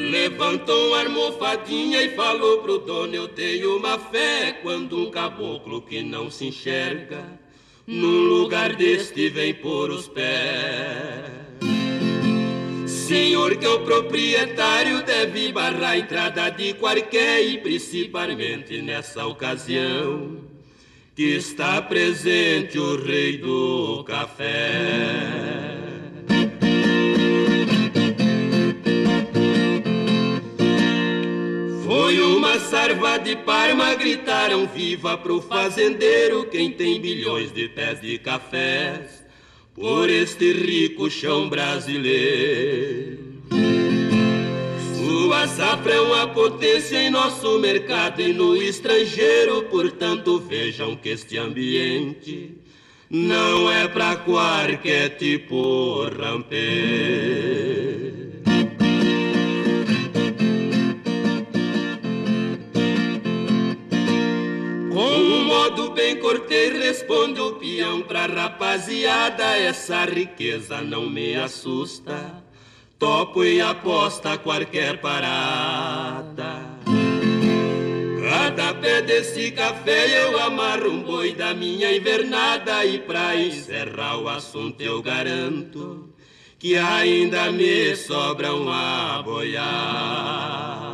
Levantou uma almofadinha e falou pro dono: Eu tenho uma fé quando um caboclo que não se enxerga num lugar deste vem por os pés. Senhor que o proprietário deve barrar a entrada de qualquer e principalmente nessa ocasião que está presente o rei do café. Foi uma erva de Parma gritaram viva pro fazendeiro quem tem bilhões de pés de cafés por este rico chão brasileiro. Sua safra é uma potência em nosso mercado e no estrangeiro, portanto vejam que este ambiente não é pra qualquer tipo rampeiro. Modo bem cortês responde o peão pra rapaziada, essa riqueza não me assusta. Topo e aposta qualquer parada. Cada pé desse café eu amarro um boi da minha invernada e pra encerrar o assunto eu garanto que ainda me sobra uma boiada.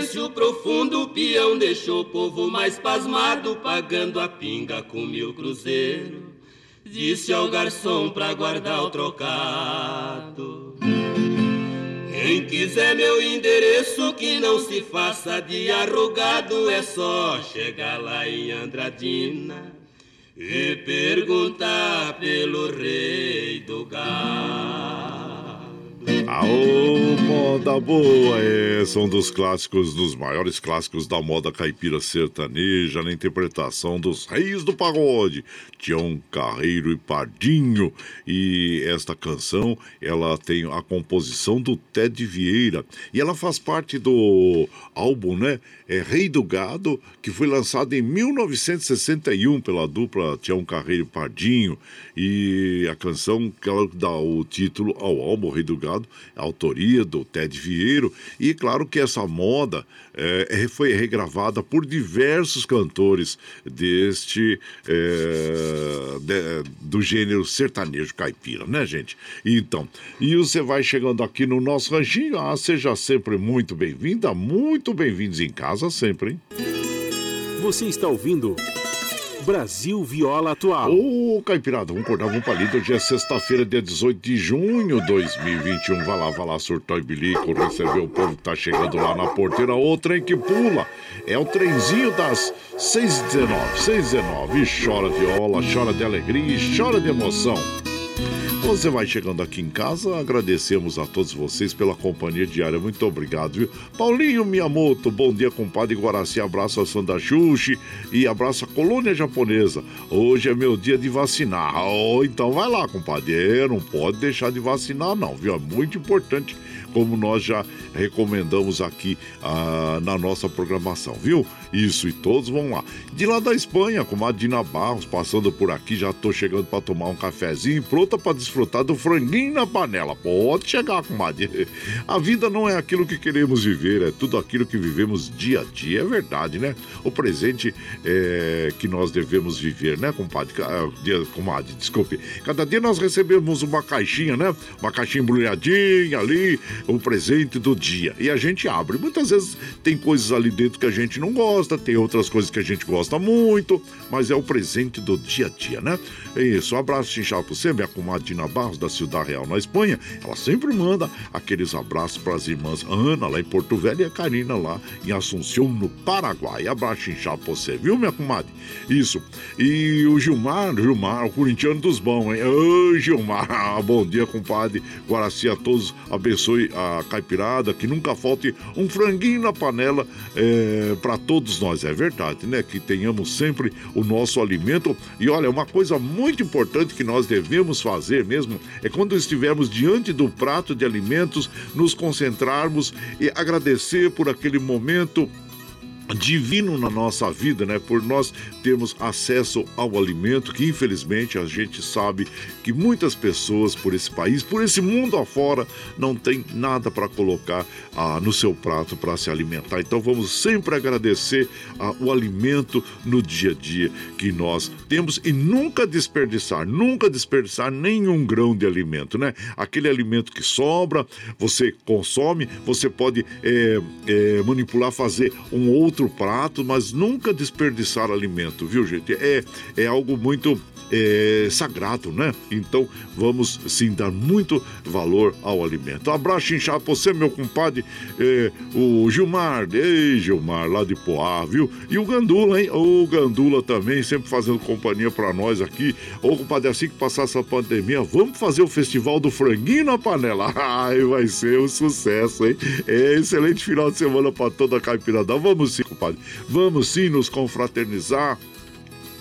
Silêncio profundo, o peão deixou o povo mais pasmado, pagando a pinga com mil cruzeiro. Disse ao garçom pra guardar o trocado. Quem quiser meu endereço, que não se faça de arrogado, é só chegar lá em Andradina e perguntar pelo rei do gado. Aô, moda boa! Esse é um dos clássicos, dos maiores clássicos da moda caipira sertaneja, na interpretação dos reis do pagode, Tião Carreiro e Pardinho. E esta canção, ela tem a composição do Ted Vieira. E ela faz parte do álbum, né? É Rei do Gado, que foi lançado em 1961 pela dupla Tião Carreiro e Pardinho. E a canção que ela dá o título ao álbum Rei do Gado, autoria do Ted Vieiro. E claro que essa moda é, foi regravada por diversos cantores deste é, de, do gênero sertanejo caipira, né, gente? Então, e você vai chegando aqui no nosso ranchinho, ah, seja sempre muito bem-vinda, muito bem-vindos em casa sempre, hein? Você está ouvindo Brasil Viola Atual. Ô, Caipirada, vamos acordar, vamos pra lida. Hoje é sexta-feira, dia 18 de junho de 2021. Vai lá, vai lá, surtou e bilico, receber o povo que tá chegando lá na porteira. O trem que pula. É o trenzinho das 6h19, 6h19. E chora viola, chora de alegria e chora de emoção. Você vai chegando aqui em casa, agradecemos a todos vocês pela companhia diária. Muito obrigado, viu? Paulinho Miyamoto, bom dia, compadre Guaraci. Abraço a Sandra Xuxi e abraço a colônia japonesa. Hoje é meu dia de vacinar. Oh, então vai lá, compadre. Não pode deixar de vacinar, não, viu? É muito importante como nós já recomendamos aqui ah, na nossa programação, viu? Isso, e todos vão lá. De lá da Espanha, com a Dina Barros, passando por aqui, já tô chegando para tomar um cafezinho, pronta para desfrutar do franguinho na panela. Pode chegar, comadre. A vida não é aquilo que queremos viver, é tudo aquilo que vivemos dia a dia, é verdade, né? O presente é que nós devemos viver, né, compadre? Comadre, desculpe. Cada dia nós recebemos uma caixinha, né? Uma caixinha embrulhadinha ali, o presente do dia. E a gente abre. Muitas vezes tem coisas ali dentro que a gente não gosta, tem outras coisas que a gente gosta muito, mas é o presente do dia a dia, né? É isso. Um abraço chinchado pra você, minha comadre Barros, da Cidade Real, na Espanha. Ela sempre manda aqueles abraços para as irmãs Ana, lá em Porto Velho, e a Karina, lá em Assunção, no Paraguai. Abraço chinchado pra você, viu, minha comadre? Isso. E o Gilmar, Gilmar, o corintiano dos bons, hein? Ô, Gilmar, bom dia, compadre. Guaraci a todos, abençoe a caipirada, que nunca falte um franguinho na panela é, para todos nós. É verdade, né? Que tenhamos sempre o nosso alimento. E olha, uma coisa muito importante que nós devemos fazer mesmo é quando estivermos diante do prato de alimentos, nos concentrarmos e agradecer por aquele momento divino na nossa vida, né? Por nós termos acesso ao alimento que infelizmente a gente sabe que muitas pessoas por esse país, por esse mundo afora, não tem nada para colocar ah, no seu prato para se alimentar. Então vamos sempre agradecer ah, o alimento no dia a dia que nós temos e nunca desperdiçar, nunca desperdiçar nenhum grão de alimento, né? Aquele alimento que sobra, você consome, você pode é, é, manipular, fazer um outro prato, mas nunca desperdiçar alimento, viu, gente? É, é algo muito é, sagrado, né? Então vamos sim dar muito valor ao alimento. Abraço inchado pra você, meu compadre, é, o Gilmar, ei Gilmar, lá de Poá, viu? E o Gandula, hein? O Gandula também, sempre fazendo companhia para nós aqui. Ô, compadre, assim que passar essa pandemia, vamos fazer o festival do franguinho na panela. Ai, vai ser um sucesso, hein? É excelente final de semana para toda a Caipirada. Vamos sim, compadre. Vamos sim nos confraternizar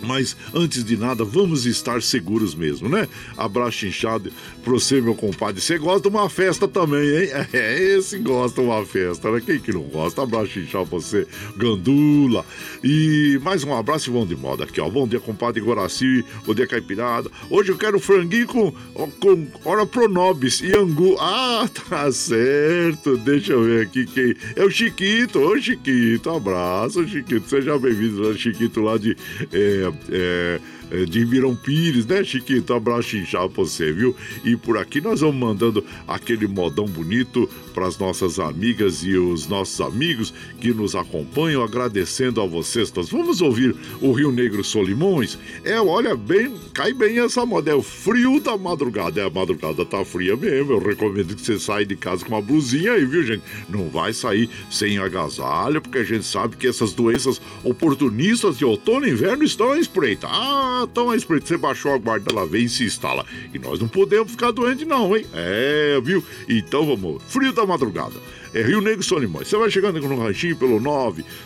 mas antes de nada, vamos estar seguros mesmo, né? Abraço inchado pra você, meu compadre. Você gosta de uma festa também, hein? É, esse gosta de uma festa, né? Quem que não gosta? Abraço pra você, Gandula. E mais um abraço e vão de moda aqui, ó. Bom dia, compadre Goraci. Bom dia, Caipirada. Hoje eu quero franguinho com, com hora pronobis e angu. Ah, tá certo. Deixa eu ver aqui quem. É o Chiquito. Ô, Chiquito. Abraço, Chiquito. Seja bem-vindo, né, Chiquito, lá de. É, é, de Ribeirão Pires, né, Chiquito? Abraço inchado pra você, viu? E por aqui nós vamos mandando aquele modão bonito para as nossas amigas e os nossos amigos que nos acompanham, agradecendo a vocês todos. Vamos ouvir o Rio Negro Solimões? É, olha, bem, cai bem essa moda, é o frio da madrugada. É, a madrugada tá fria mesmo, eu recomendo que você saia de casa com uma blusinha aí, viu, gente? Não vai sair sem agasalho, porque a gente sabe que essas doenças oportunistas de outono e inverno estão à espreita. Ah, estão à espreita. Você baixou a guarda, ela vem e se instala. E nós não podemos ficar doentes não, hein? É, viu? Então vamos, frio da madrugada. É Rio Negro Solimões. Você vai chegando no ranchinho pelo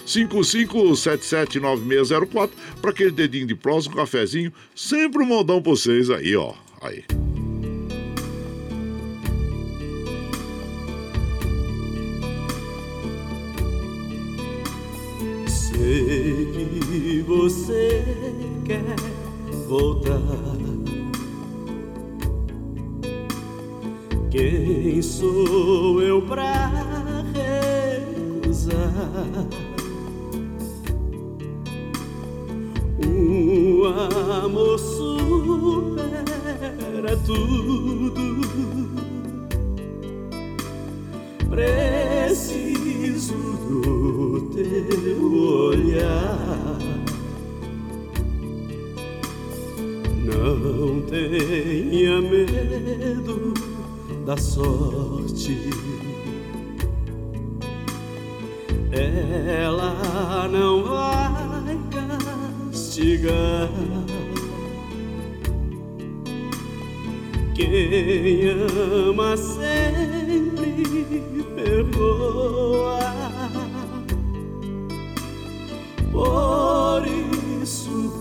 955779604 para aquele dedinho de próximo, um cafezinho. Sempre um modão pra vocês aí, ó. Aí. Sei que você quer voltar. Quem sou eu pra recusar? Um amor supera tudo. Preciso do teu olhar. Não tenha medo da sorte. Ela não vai castigar. Quem ama sempre perdoa. Por isso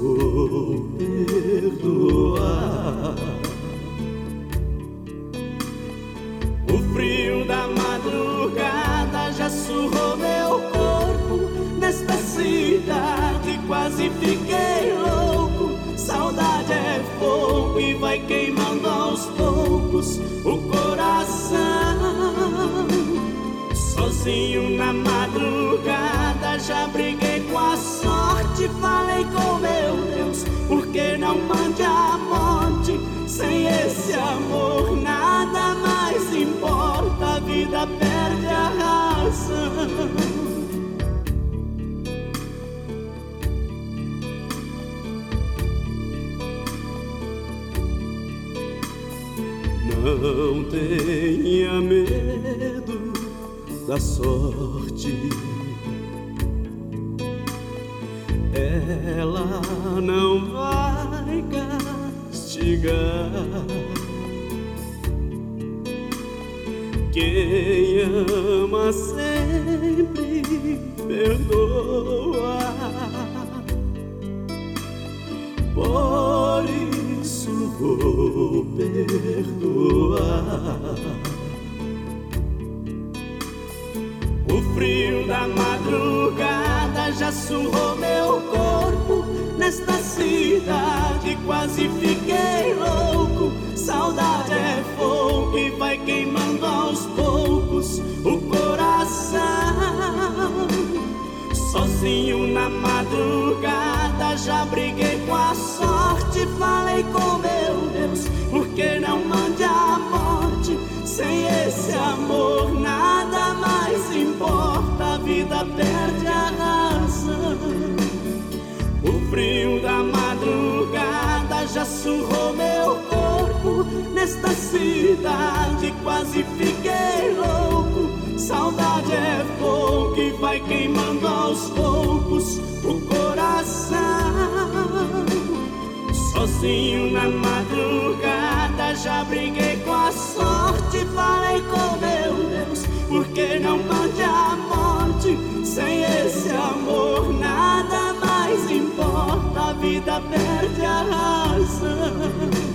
vou perdoar. O frio da madrugada já surrou meu corpo. Nesta cidade quase fiquei louco. Saudade é fogo e vai queimando aos poucos o coração. Sozinho na madrugada já briguei com a sorte. Falei com meu Deus, por que não mande a morte? Sem esse amor nada mais importa, a vida perde a razão. Não tenha medo da sorte. Ela não vai castigar. Quem ama sempre perdoa. Por isso vou perdoar. O frio da madrugada já surrou meu. Nesta cidade quase fiquei louco. Saudade é fogo e vai queimando aos poucos o coração. Sozinho na madrugada já briguei com a sorte. Falei com meu Deus, por que não mande a morte? Sem esse amor nada da madrugada já surrou meu corpo. Nesta cidade quase fiquei louco. Saudade é fogo que vai queimando aos poucos o coração. Sozinho na madrugada já briguei com a sorte. Falei com meu Deus, por que não mande a morte? Sem esse amor nada mais importa, a vida perde a razão.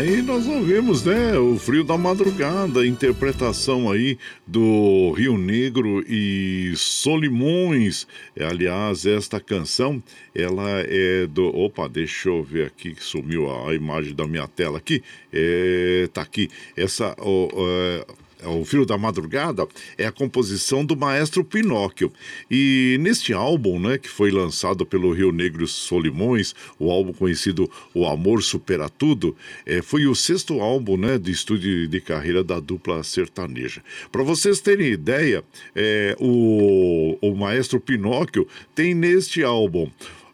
Aí nós ouvimos, né? O Frio da Madrugada, interpretação aí do Rio Negro e Solimões. É, aliás, esta canção, ela é do. Opa, deixa eu ver aqui que sumiu a, imagem da minha tela aqui. É, tá aqui. Essa. É o Filho da Madrugada, é a composição do maestro Pinóquio. E neste álbum, né, que foi lançado pelo Rio Negro Solimões, o álbum conhecido O Amor Supera Tudo, é, foi o sexto álbum né, de estúdio de carreira da dupla sertaneja. Para vocês terem ideia, é, o, o maestro Pinóquio tem neste álbum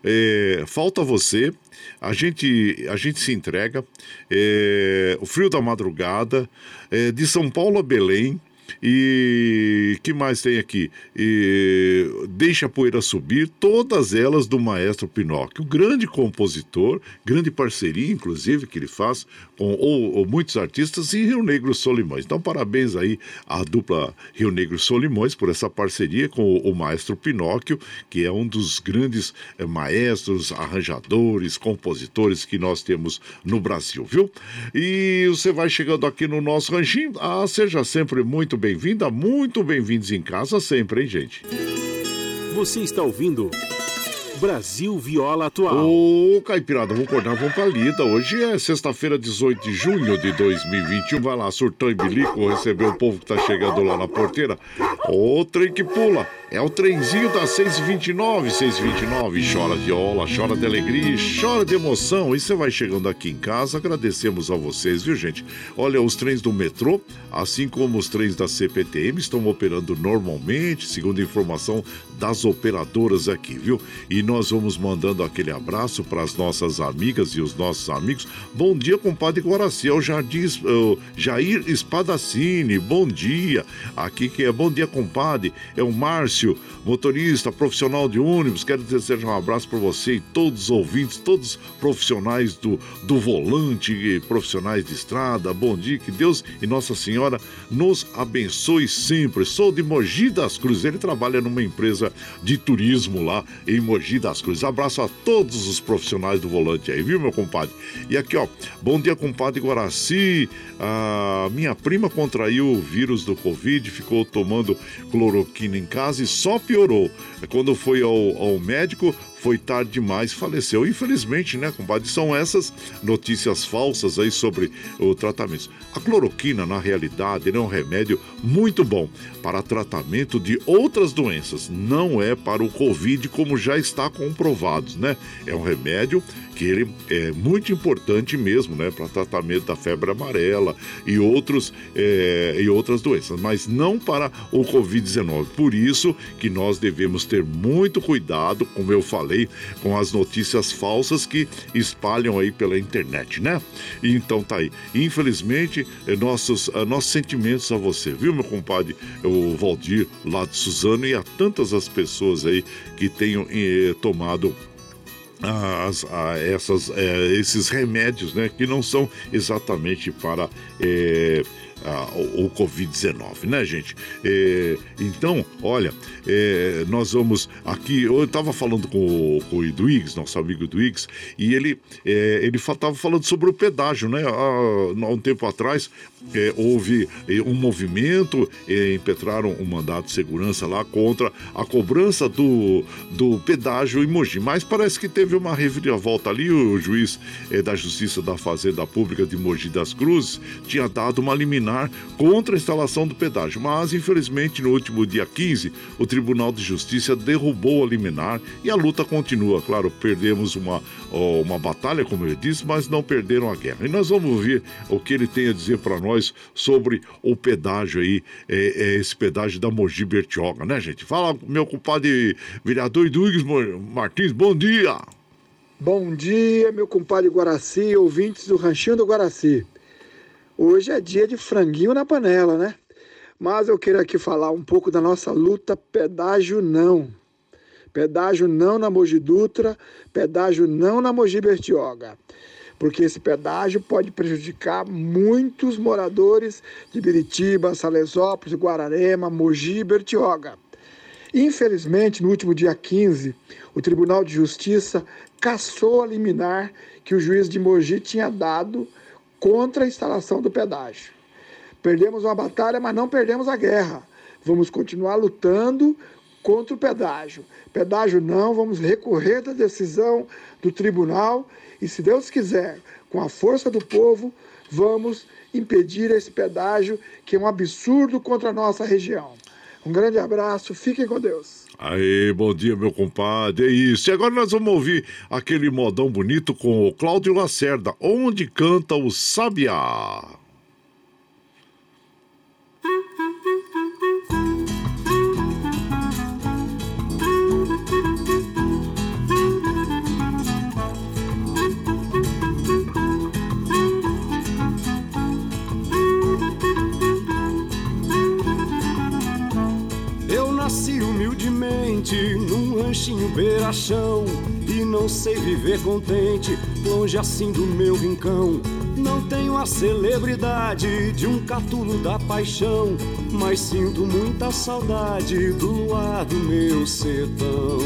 é, Falta Você, a gente, a gente se entrega, é, O Frio da Madrugada, é, de São Paulo a Belém, e que mais tem aqui? E Deixa a Poeira Subir, todas elas do maestro Pinóquio, grande compositor, grande parceria, inclusive, que ele faz com ou, ou muitos artistas e Rio Negro Solimões. Então, parabéns aí à dupla Rio Negro Solimões por essa parceria com o, o maestro Pinóquio, que é um dos grandes é, maestros, arranjadores, compositores que nós temos no Brasil, viu? E você vai chegando aqui no nosso ranchinho, ah, seja sempre muito bem-vinda, muito bem-vindos em casa sempre, hein, gente? Você está ouvindo Brasil Viola Atual. Ô, Caipirada, vamos acordar, vamos pra lida. Hoje é sexta-feira, 18 de junho de 2021. Vai lá, surtão e bilico, receber o povo que tá chegando lá na porteira. Ô, trem que pula. É o trenzinho das 6h29, 6h29. Chora viola, chora de alegria, chora de emoção. E você vai chegando aqui em casa, agradecemos a vocês, viu, gente? Olha, os trens do metrô, assim como os trens da CPTM, estão operando normalmente, segundo informação das operadoras aqui, viu? E nós vamos mandando aquele abraço para as nossas amigas e os nossos amigos. Bom dia, compadre Guaraci, é o Jardim, uh, Jair Espadacini, bom dia. Aqui que é bom dia, compadre, é o Márcio, motorista profissional de ônibus. Quero desejar um abraço para você e todos os ouvintes, todos os profissionais do, do volante, profissionais de estrada. Bom dia, que Deus e Nossa Senhora nos abençoe sempre. Sou de Mogi das Cruzes, ele trabalha numa empresa de turismo lá em Mogi das Cruzes. Abraço a todos os profissionais do volante aí, viu, meu compadre? E aqui, ó, bom dia, compadre Guaraci. A minha prima contraiu o vírus do Covid, ficou tomando cloroquina em casa e só piorou. Quando foi ao, ao médico, foi tarde demais, faleceu. Infelizmente, né, compadre? São essas notícias falsas aí sobre o tratamento. A cloroquina, na realidade, é um remédio muito bom para tratamento de outras doenças. Não é para o Covid, como já está comprovado, né? É um remédio que ele é muito importante mesmo, né, para tratamento da febre amarela e outros é, e outras doenças, mas não para o Covid-19. Por isso que nós devemos ter muito cuidado, como eu falei, com as notícias falsas que espalham aí pela internet, né? Então tá aí. Infelizmente, é, nossos é, nossos sentimentos a você, viu, meu compadre, o Valdir lá de Suzano e a tantas as pessoas aí que tenham eh, tomado as, a, essas, é, esses remédios, né, que não são exatamente para é, a, o Covid-19, né, gente? É, então, olha, é, nós vamos aqui. Eu estava falando com, com o Edwigs, nosso amigo Edwigs, e ele é, ele estava falando sobre o pedágio, né? Há, há um tempo atrás, é, houve é, um movimento, é, impetraram um mandato de segurança lá contra a cobrança do, do pedágio em Mogi. Mas parece que teve uma reviravolta ali. O juiz é, da Justiça da Fazenda Pública de Mogi das Cruzes tinha dado uma liminar contra a instalação do pedágio. Mas, infelizmente, no último dia 15, o Tribunal de Justiça derrubou a liminar e a luta continua. Claro, perdemos uma, uma batalha, como ele disse, mas não perderam a guerra. E nós vamos ouvir o que ele tem a dizer para nós sobre o pedágio aí, é, é esse pedágio da Mogi Bertioga, né, gente? Fala, meu compadre vereador Eduígues Martins, bom dia! Bom dia, meu compadre Guaraci, ouvintes do Ranchinho do Guaraci. Hoje é dia de franguinho na panela, né? Mas eu quero aqui falar um pouco da nossa luta pedágio não. Pedágio não na Mogi Dutra, pedágio não na Mogi Bertioga. Porque esse pedágio pode prejudicar muitos moradores de Biritiba, Salesópolis, Guararema, Mogi e Bertioga. Infelizmente, no último dia 15, o Tribunal de Justiça cassou a liminar que o juiz de Mogi tinha dado contra a instalação do pedágio. Perdemos uma batalha, mas não perdemos a guerra. Vamos continuar lutando contra o pedágio. Pedágio não, vamos recorrer da decisão do tribunal e, se Deus quiser, com a força do povo, vamos impedir esse pedágio que é um absurdo contra a nossa região. Um grande abraço, fiquem com Deus. Aí, bom dia, meu compadre. É isso. E agora nós vamos ouvir aquele modão bonito com o Cláudio Lacerda, onde canta o Sabiá. Num ranchinho beirachão e não sei viver contente longe assim do meu rincão. Não tenho a celebridade de um catulo da paixão, mas sinto muita saudade do luar do meu sertão.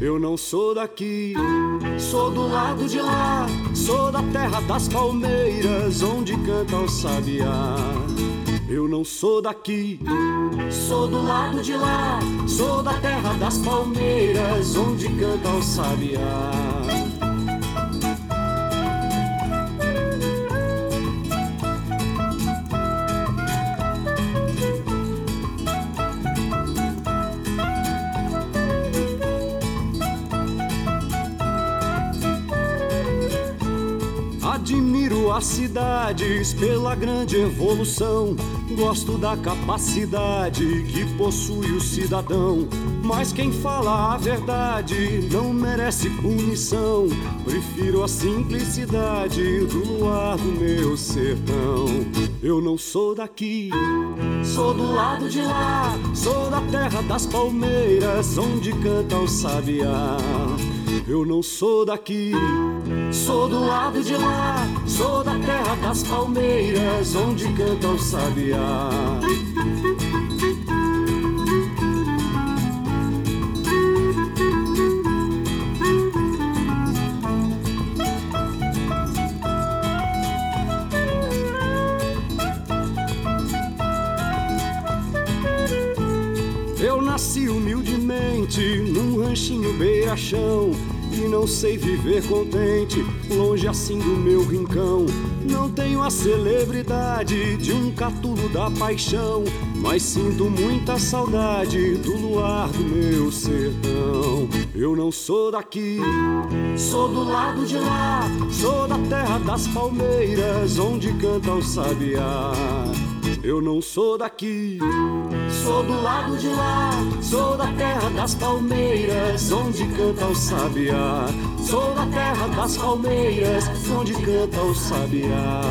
Eu não sou daqui, sou do lado de lá, sou da terra das palmeiras, onde canta o sabiá. Eu não sou daqui, sou do lado de lá, sou da terra das palmeiras, onde canta o sabiá. Admiro as cidades pela grande evolução Gosto da capacidade que possui o cidadão. Mas quem fala a verdade não merece punição. Prefiro a simplicidade do luar do meu sertão. Eu não sou daqui, sou do lado de lá. Sou da terra das palmeiras, onde canta o sabiá. Eu não sou daqui, sou do lado de lá. Sou da terra das palmeiras, onde canta o sabiá. Eu nasci humildemente num ranchinho beira-chão não sei viver contente, longe assim do meu rincão. Não tenho a celebridade de um catulo da paixão, mas sinto muita saudade do luar do meu sertão. Eu não sou daqui, sou do lado de lá, sou da terra das palmeiras, onde canta o sabiá. Eu não sou daqui, sou do lado de lá, sou da terra das palmeiras, onde canta o sabiá. Sou da terra das palmeiras, onde canta o sabiá.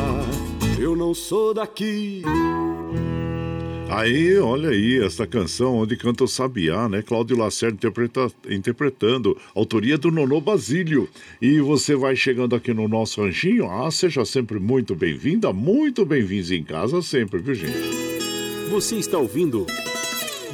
Eu não sou daqui. Aí, olha aí, essa canção onde canta o Sabiá, né? Cláudio Lacerda interpreta, interpretando, autoria do Nonô Basílio. E você vai chegando aqui no nosso ranchinho. Ah, seja sempre muito bem-vinda, muito bem-vindos em casa sempre, viu, gente? Você está ouvindo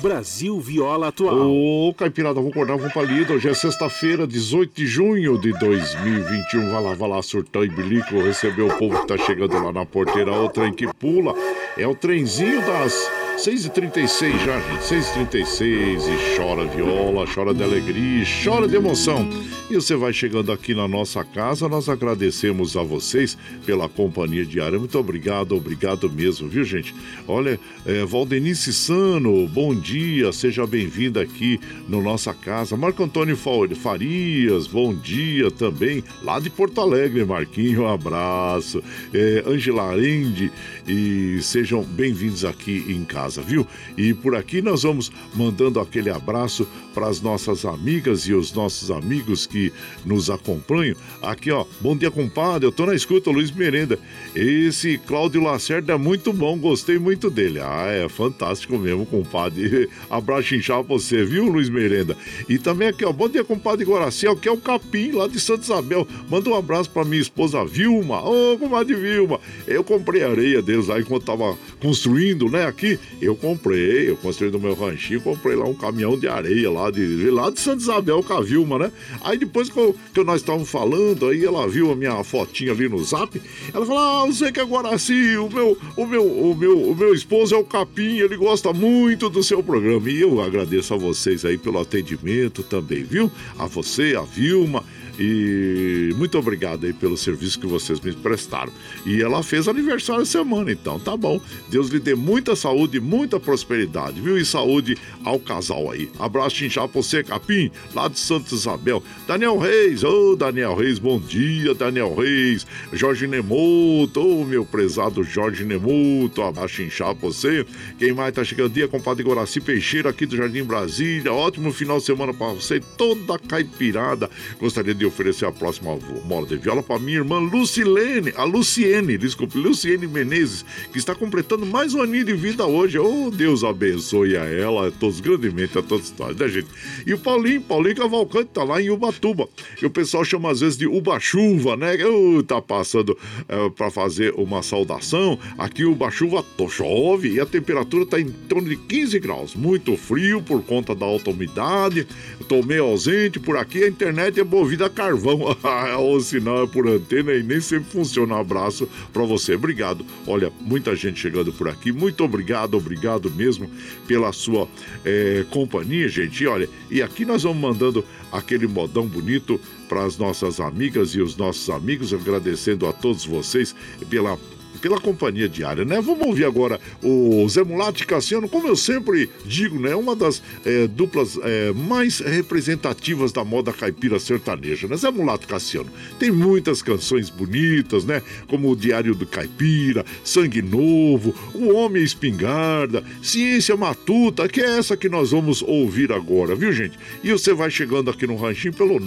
Brasil Viola Atual. Ô, Caipirada, vamos acordar, vamos pra lida. Hoje é sexta-feira, 18 de junho de 2021. Vai lá, vai lá, surtão e bilico, receber o povo que tá chegando lá na porteira, o trem que pula. É o trenzinho das 6h36 já, gente. 6h36 e chora viola, chora de alegria, chora de emoção. E você vai chegando aqui na nossa casa, nós agradecemos a vocês pela companhia diária. Muito obrigado, obrigado mesmo, viu, gente? Olha, é, Valdenice Sano, bom dia, seja bem-vinda aqui no nossa casa. Marco Antônio Farias, bom dia também, lá de Porto Alegre, Marquinho, um abraço. É, Angela Arende, e sejam bem-vindos aqui em casa, viu? E por aqui nós vamos mandando aquele abraço para as nossas amigas e os nossos amigos que nos acompanham. Aqui, ó, bom dia, compadre. Eu tô na escuta, Luiz Merenda. Esse Cláudio Lacerda é muito bom, gostei muito dele. Ah, é fantástico mesmo, compadre. Abraço inchado pra você, viu, Luiz Merenda? E também aqui, ó, bom dia, compadre Guaraciel, que é o Capim, lá de Santa Isabel. Manda um abraço para minha esposa Vilma. Ô, oh, comadre Vilma, eu comprei areia deles lá enquanto tava construindo, né, aqui. Eu comprei, eu construí no meu ranchinho, comprei lá um caminhão de areia lá de, lá de Santa Isabel com a Vilma, né? Aí depois que, eu, que nós estávamos falando, aí ela viu a minha fotinha ali no zap, ela falou: Ah, eu sei que agora sim, o meu, o meu, o meu, o meu esposo é o Capim, ele gosta muito do seu programa. E eu agradeço a vocês aí pelo atendimento também, viu? A você, a Vilma e muito obrigado aí pelo serviço que vocês me prestaram. E ela fez aniversário semana, então tá bom. Deus lhe dê muita saúde, muita prosperidade, viu? E saúde ao casal aí. Abraço pra você, Capim, lá de Santa Isabel. Daniel Reis, ô oh, Daniel Reis, bom dia, Daniel Reis. Jorge Nemoto, ô oh, meu prezado Jorge Nemoto, abraço pra você. Quem mais tá chegando? Dia, compadre Goraci Peixeira aqui do Jardim Brasília. Ótimo final de semana pra você, toda caipirada. Gostaria de oferecer a próxima mola de viola para minha irmã Lucilene, a Luciene, desculpe, Luciene Menezes, que está completando mais um aninho de vida hoje. Oh, Deus abençoe a ela, a todos grandemente, a todos nós, né, gente? E o Paulinho, Paulinho Cavalcante, tá lá em Ubatuba. E o pessoal chama às vezes de Uba-chuva, né? Oh, tá passando é, para fazer uma saudação. Aqui Uba-chuva chove e a temperatura tá em torno de 15 graus. Muito frio por conta da alta umidade. Tô meio ausente por aqui, a internet é movida carvão. o sinal é por antena e nem sempre funciona. Um abraço para você. Obrigado. Olha, muita gente chegando por aqui. Muito obrigado, obrigado mesmo pela sua é, companhia, gente. E olha, e aqui nós vamos mandando aquele modão bonito para as nossas amigas e os nossos amigos, agradecendo a todos vocês pela pela companhia diária, né? Vamos ouvir agora o Zé Mulato e Cassiano, como eu sempre digo, né? Uma das é, duplas é, mais representativas da moda caipira sertaneja, né? Zé Mulato e Cassiano. Tem muitas canções bonitas, né? Como o Diário do Caipira, Sangue Novo, O Homem Espingarda, Ciência Matuta, que é essa que nós vamos ouvir agora, viu, gente? E você vai chegando aqui no ranchinho pelo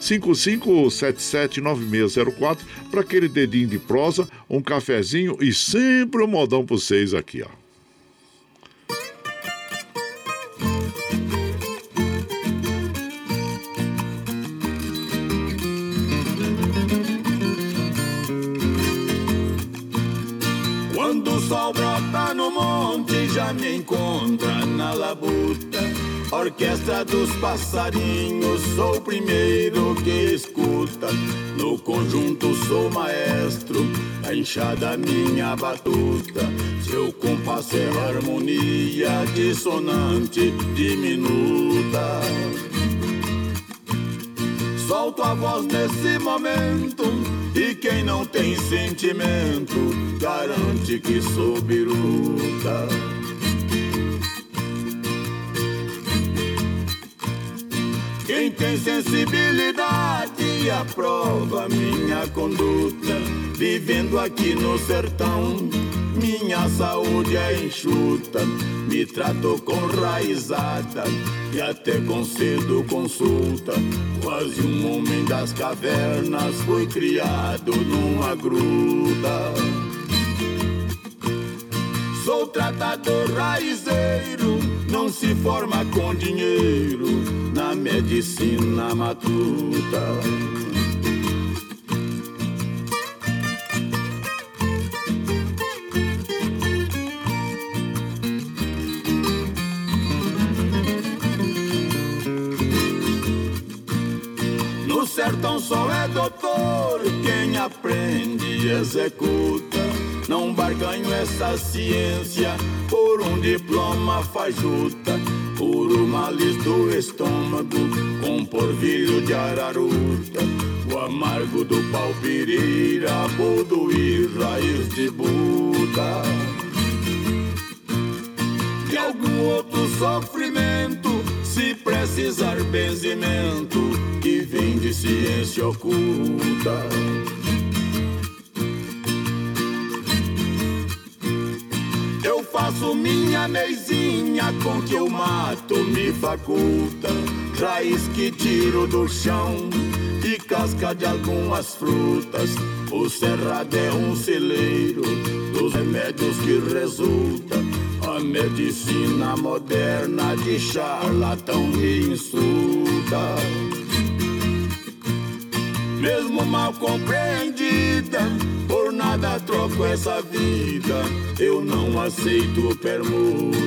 955779604 para aquele dedinho de prosa, um café cafezinho e sempre um modão para vocês aqui, ó. Quando o sol brota no monte, já me encontra na labuta. Orquestra dos passarinhos, sou o primeiro que escuta. No conjunto sou maestro, a enxada minha batuta. Seu compasso é harmonia dissonante, diminuta. Solto a voz nesse momento, e quem não tem sentimento, garante que sou biruta. Quem tem sensibilidade aprova minha conduta. Vivendo aqui no sertão, minha saúde é enxuta. Me trato com raizada e até concedo consulta. Quase um homem das cavernas, foi criado numa gruta. Sou tratador raizeiro, não se forma com dinheiro na medicina matuta. No sertão só é doutor quem aprende e executa Não barganho essa ciência por um diploma fajuta, por uma lis do estômago, com porvilho de araruta. O amargo do palpirira, bodo raiz de Buda. E algum outro sofrimento, se precisar benzimento, que vem de ciência oculta. Faço minha meizinha com que eu mato me faculta. Raiz que tiro do chão e casca de algumas frutas. O cerrado é um celeiro dos remédios que resulta. A medicina moderna de charlatão me insulta. Mesmo mal compreendida, por nada troco essa vida. Eu não aceito permuta.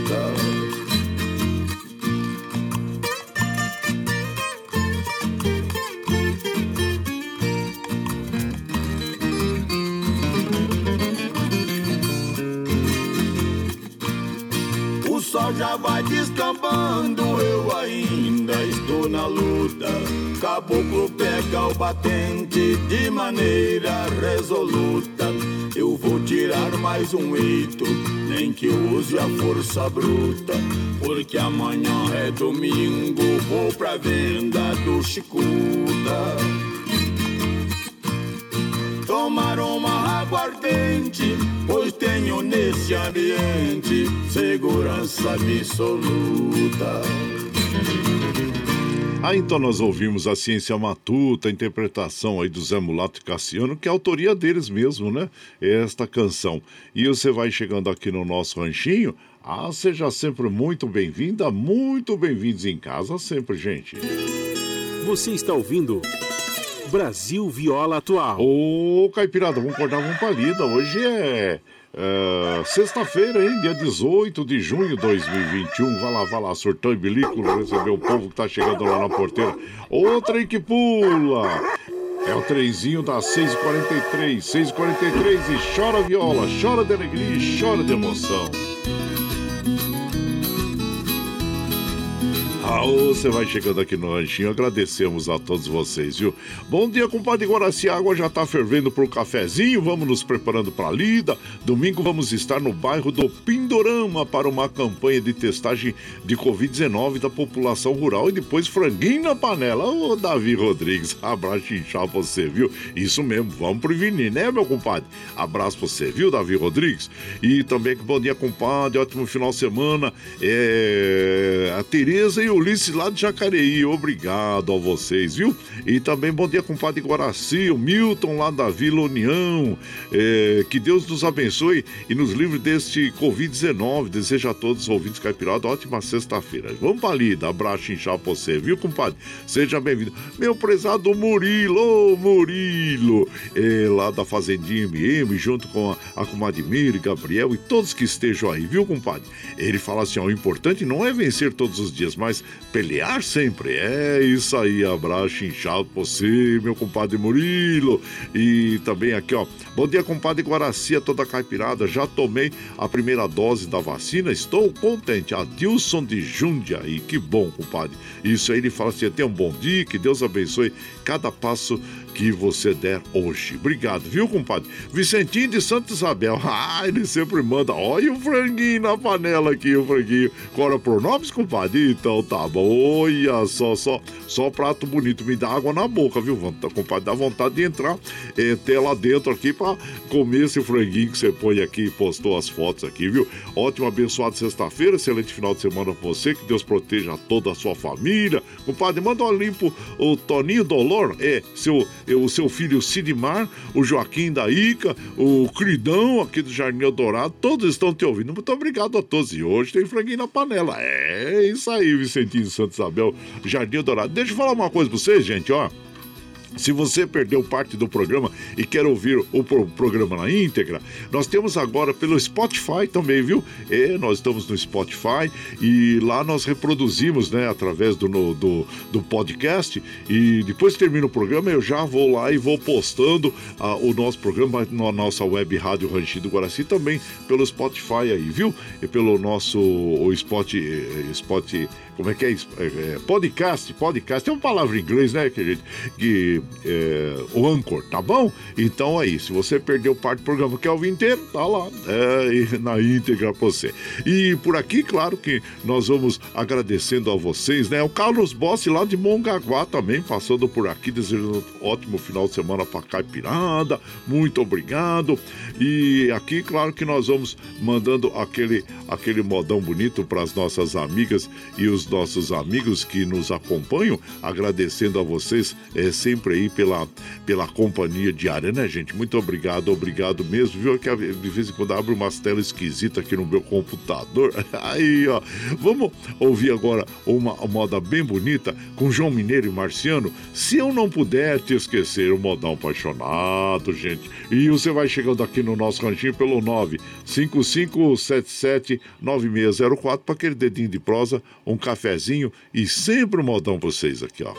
O sol já vai estou na luta. Caboclo pega o batente de maneira resoluta. Eu vou tirar mais um eito, nem que use a força bruta. Porque amanhã é domingo, vou pra venda do Chicuta. Tomar uma aguardente, pois tenho nesse ambiente segurança absoluta. Ah, então nós ouvimos a Ciência Matuta, a interpretação aí do Zé Mulato e Cassiano, que é a autoria deles mesmo, né? Esta canção. E você vai chegando aqui no nosso ranchinho. Ah, seja sempre muito bem-vinda, muito bem-vindos em casa sempre, gente. Você está ouvindo Brasil Viola Atual. Ô, Caipirada, vamos acordar uma palida. Hoje é, é, sexta-feira, hein? Dia 18 de junho de 2021. Vai lá, vai lá, surtão e bilículo, receber o povo que tá chegando lá na porteira. Outra aí que pula. É o trenzinho das 6h43, 6h43 e chora viola, chora de alegria e chora de emoção. Você vai chegando aqui no ranchinho, agradecemos a todos vocês, viu? Bom dia, compadre Guaraci, a água já tá fervendo pro cafezinho, vamos nos preparando pra lida. Domingo vamos estar no bairro do Pindorama para uma campanha de testagem de Covid-19 da população rural e depois franguinho na panela. Ô, Davi Rodrigues, abraço inchar pra você, viu? Isso mesmo, vamos prevenir, né, meu compadre? Abraço pra você, viu, Davi Rodrigues? E também bom dia, compadre, ótimo final de semana. É... A Tereza e o Ulisses lá de Jacareí, obrigado a vocês, viu? E também bom dia, compadre Guaraci, o Milton lá da Vila União. É, que Deus nos abençoe e nos livre deste Covid-19. Desejo a todos os ouvintes caipirada ótima sexta-feira. Vamos pra lida, abraço inchar pra você, viu, compadre? Seja bem-vindo. Meu prezado Murilo, ô Murilo, é, lá da Fazendinha MM, junto com a, a comadre Miri, Gabriel e todos que estejam aí, viu, compadre? Ele fala assim: ó, o importante não é vencer todos os dias, mas pelear sempre. É isso aí, abraço inchado pra você, meu compadre Murilo. E também aqui, ó, bom dia, compadre Guaracia, toda caipirada. Já tomei a primeira dose da vacina, estou contente. Adilson de Jundiaí, que bom, compadre. Isso aí, ele fala assim: tenha um bom dia, que Deus abençoe cada passo que você der hoje. Obrigado, viu, compadre? Vicentinho de Santa Isabel. Ah, ele sempre manda. Olha o franguinho na panela aqui, o franguinho. Cora por nomes, compadre? Então tá bom. Olha só, só, só prato bonito. Me dá água na boca, viu, compadre? Dá vontade de entrar é, até lá dentro aqui pra comer esse franguinho que você põe aqui e postou as fotos aqui, viu? Ótima, abençoada sexta-feira. Excelente final de semana pra você. Que Deus proteja toda a sua família. Compadre, manda um limpo o Toninho Dolor. É, seu o seu filho Sidmar, o Joaquim da Ica, o Cridão aqui do Jardim Dourado, todos estão te ouvindo. Muito obrigado a todos. E hoje tem franguinho na panela. É isso aí, Vicentinho Santa Isabel, Jardim Dourado. Deixa eu falar uma coisa pra vocês, gente, ó. Se você perdeu parte do programa e quer ouvir o pro programa na íntegra, nós temos agora pelo Spotify também, viu? É, nós estamos no Spotify e lá nós reproduzimos, né, através do, no, do, do podcast. E depois que termina o programa, eu já vou lá e vou postando ah, o nosso programa na nossa web Rádio Ranchido Guaraci também pelo Spotify aí, viu? E pelo nosso o Spot, eh, Spot como é que é, é, é podcast, podcast é uma palavra em inglês, né, que, gente, que é, o Anchor, tá bom? Então aí, se você perdeu parte do programa que é o inteiro, tá lá, é, na íntegra pra você. E por aqui, claro que nós vamos agradecendo a vocês, né? O Carlos Bossi lá de Mongaguá também passando por aqui, desejando um ótimo final de semana pra Caipirada, muito obrigado. E aqui, claro que nós vamos mandando aquele, aquele modão bonito para as nossas amigas e os nossos amigos que nos acompanham, agradecendo a vocês é, sempre aí pela, pela companhia diária, né, gente? Muito obrigado, obrigado mesmo, viu? Que de vez em quando abre umas telas esquisitas aqui no meu computador. Aí, ó, vamos ouvir agora uma moda bem bonita com João Mineiro e Marciano. Se eu não puder te esquecer, o modão apaixonado, gente. E você vai chegando aqui no nosso ranchinho pelo 955779604 para aquele dedinho de prosa, um cafezinho e sempre um modão pra vocês aqui, ó.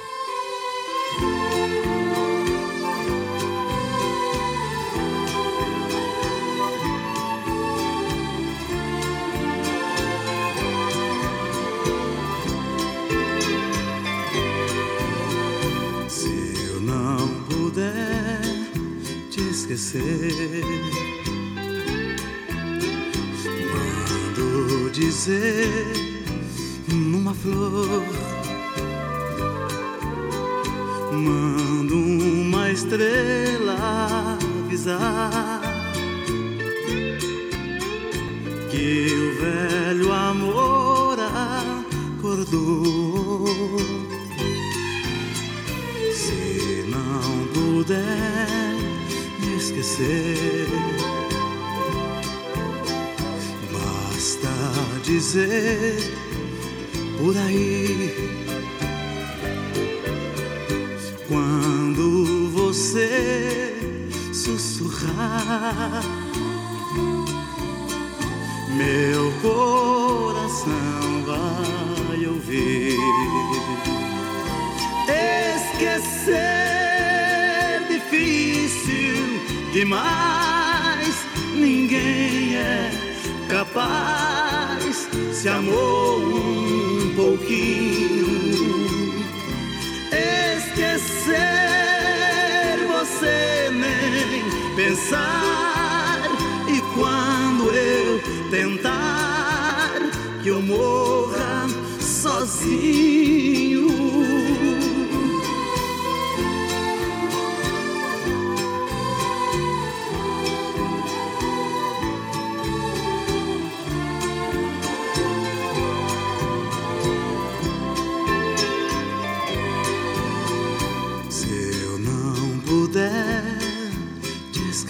Se eu não puder te esquecer, dizer flor. Mando uma estrela avisar que o velho amor acordou. Se não puder me esquecer, basta dizer por aí. Quando você sussurrar, meu coração vai ouvir. Esquecer difícil demais, ninguém é capaz se amor pouquinho. Esquecer você nem pensar. E quando eu tentar que eu morra sozinho.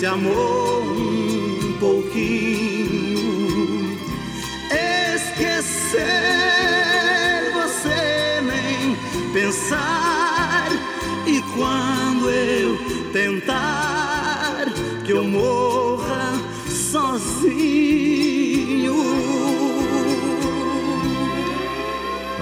Capaz se amou um pouquinho. Esquecer você nem pensar. E quando eu tentar que eu morra sozinho.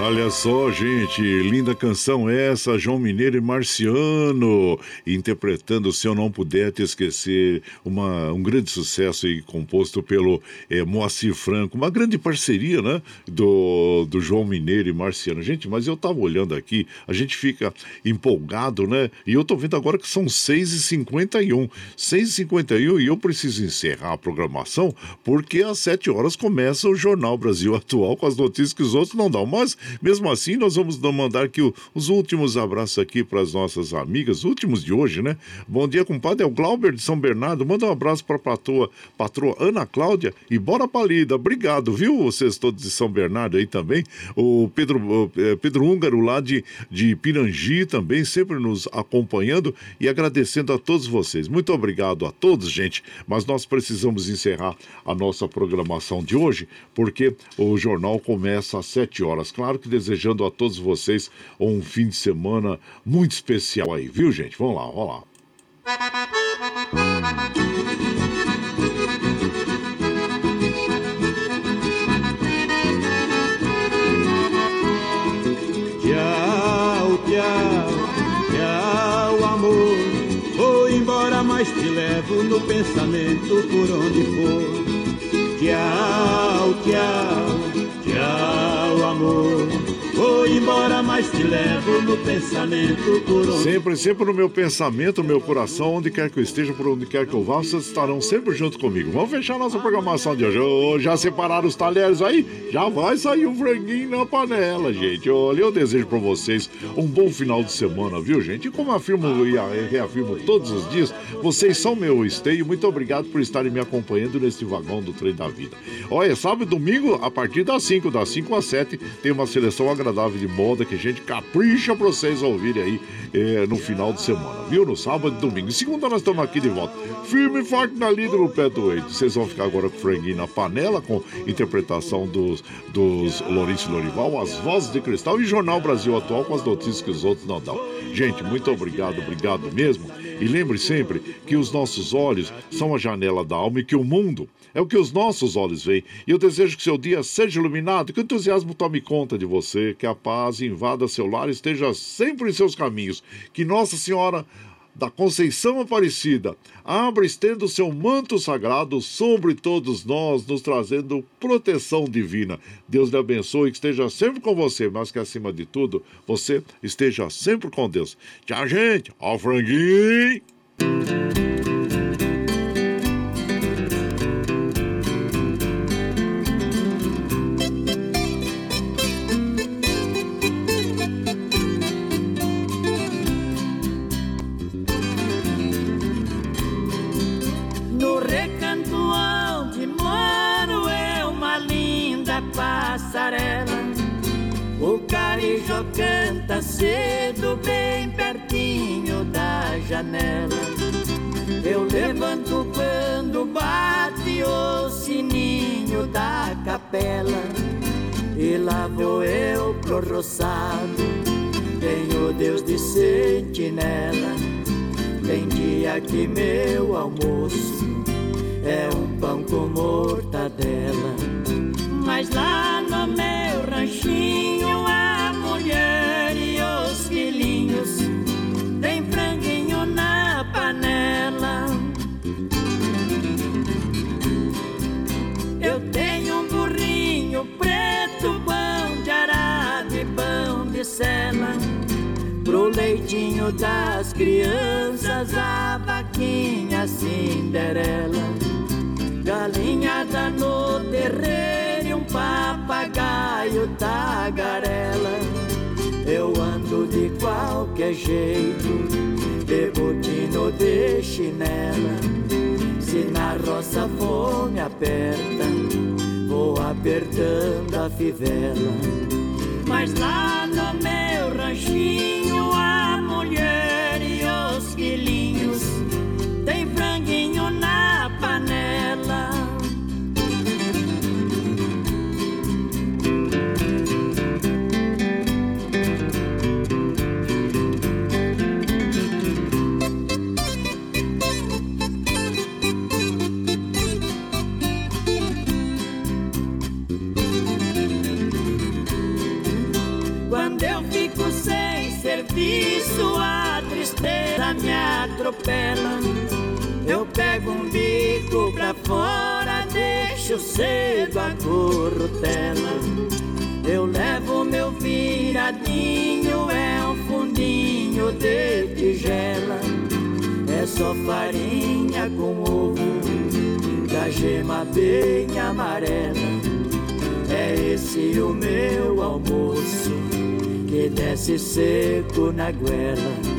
Olha só, gente, linda canção essa, João Mineiro e Marciano, interpretando Se Eu Não Puder Te Esquecer, uma, um grande sucesso e composto pelo é, Moacir Franco, uma grande parceria, né, do, do João Mineiro e Marciano. Gente, mas eu tava olhando aqui, a gente fica empolgado, né, e eu tô vendo agora que são 6h51, 6h51 e eu preciso encerrar a programação, porque às 7 horas começa o Jornal Brasil Atual com as notícias que os outros não dão, mas mesmo assim, nós vamos mandar aqui os últimos abraços aqui para as nossas amigas, últimos de hoje, né? Bom dia, compadre. É o Glauber de São Bernardo. Manda um abraço para a patroa, patroa Ana Cláudia e bora palida. Obrigado, viu? Vocês todos de São Bernardo aí também. O Pedro, eh, Pedro Húngaro lá de, de Pirangi também, sempre nos acompanhando e agradecendo a todos vocês. Muito obrigado a todos, gente. Mas nós precisamos encerrar a nossa programação de hoje, porque o jornal começa às 7 horas. Claro que desejando a todos vocês um fim de semana muito especial aí, viu, gente? Vamos lá, vamos lá. Tchau, tchau, tchau, amor. Vou embora, mas te levo no pensamento por onde for. Tchau, tchau, amor. Vou embora, mas te levo no pensamento por onde... Sempre, sempre no meu pensamento, no meu coração, onde quer que eu esteja, por onde quer que eu vá, vocês estarão sempre junto comigo. Vamos fechar nossa programação de hoje. Oh, já separaram os talheres aí? Já vai sair um franguinho na panela, gente. Olha, eu desejo para vocês um bom final de semana, viu, gente? E como afirmo e reafirmo todos os dias, vocês são meu esteio. Muito obrigado por estarem me acompanhando neste vagão do trem da vida. Olha, sábado e domingo, a partir das 5, das 5 às 7, tem uma seleção agradável agradável de moda que a gente capricha pra vocês ouvirem aí é, no final de semana, viu? No sábado e domingo. Segunda nós estamos aqui de volta. Firme e forte na lida no pé do Eito. Vocês vão ficar agora com o franguinho na panela, com interpretação dos, dos Lourenço Lorival, as vozes de cristal e Jornal Brasil Atual com as notícias que os outros não dão. Gente, muito obrigado, obrigado mesmo. E lembre sempre que os nossos olhos são a janela da alma e que o mundo é o que os nossos olhos veem. E eu desejo que seu dia seja iluminado, que o entusiasmo tome conta de você, que a paz invada seu lar e esteja sempre em seus caminhos. Que Nossa Senhora da Conceição Aparecida abra estendo seu manto sagrado sobre todos nós, nos trazendo proteção divina. Deus lhe abençoe, que esteja sempre com você, mas que acima de tudo, você esteja sempre com Deus. Tchau, gente. Ó, franguinho. Eu pro roçado, tenho Deus de sentinela. Tem dia que meu almoço é um pão com mortadela. Pro leitinho das crianças, a vaquinha Cinderela. Galinhada no terreiro e um papagaio tagarela. Eu ando de qualquer jeito, de botina de chinela. Se na roça fome aperta, vou apertando a fivela. Mas lá no meu ranchinho, atropela. Eu pego um bico pra fora, deixo cedo a corrutela. Eu levo meu viradinho, é um fundinho de tigela. É só farinha com ovo, da gema bem amarela. É esse o meu almoço, que desce seco na goela.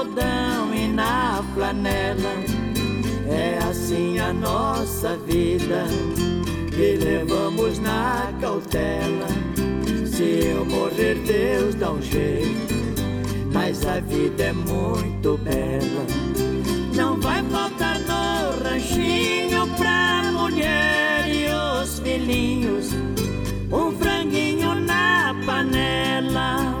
algodão e na flanela. É assim a nossa vida, que levamos na cautela. Se eu morrer, Deus dá um jeito, mas a vida é muito bela. Não vai faltar no ranchinho pra mulher e os filhinhos um franguinho na panela.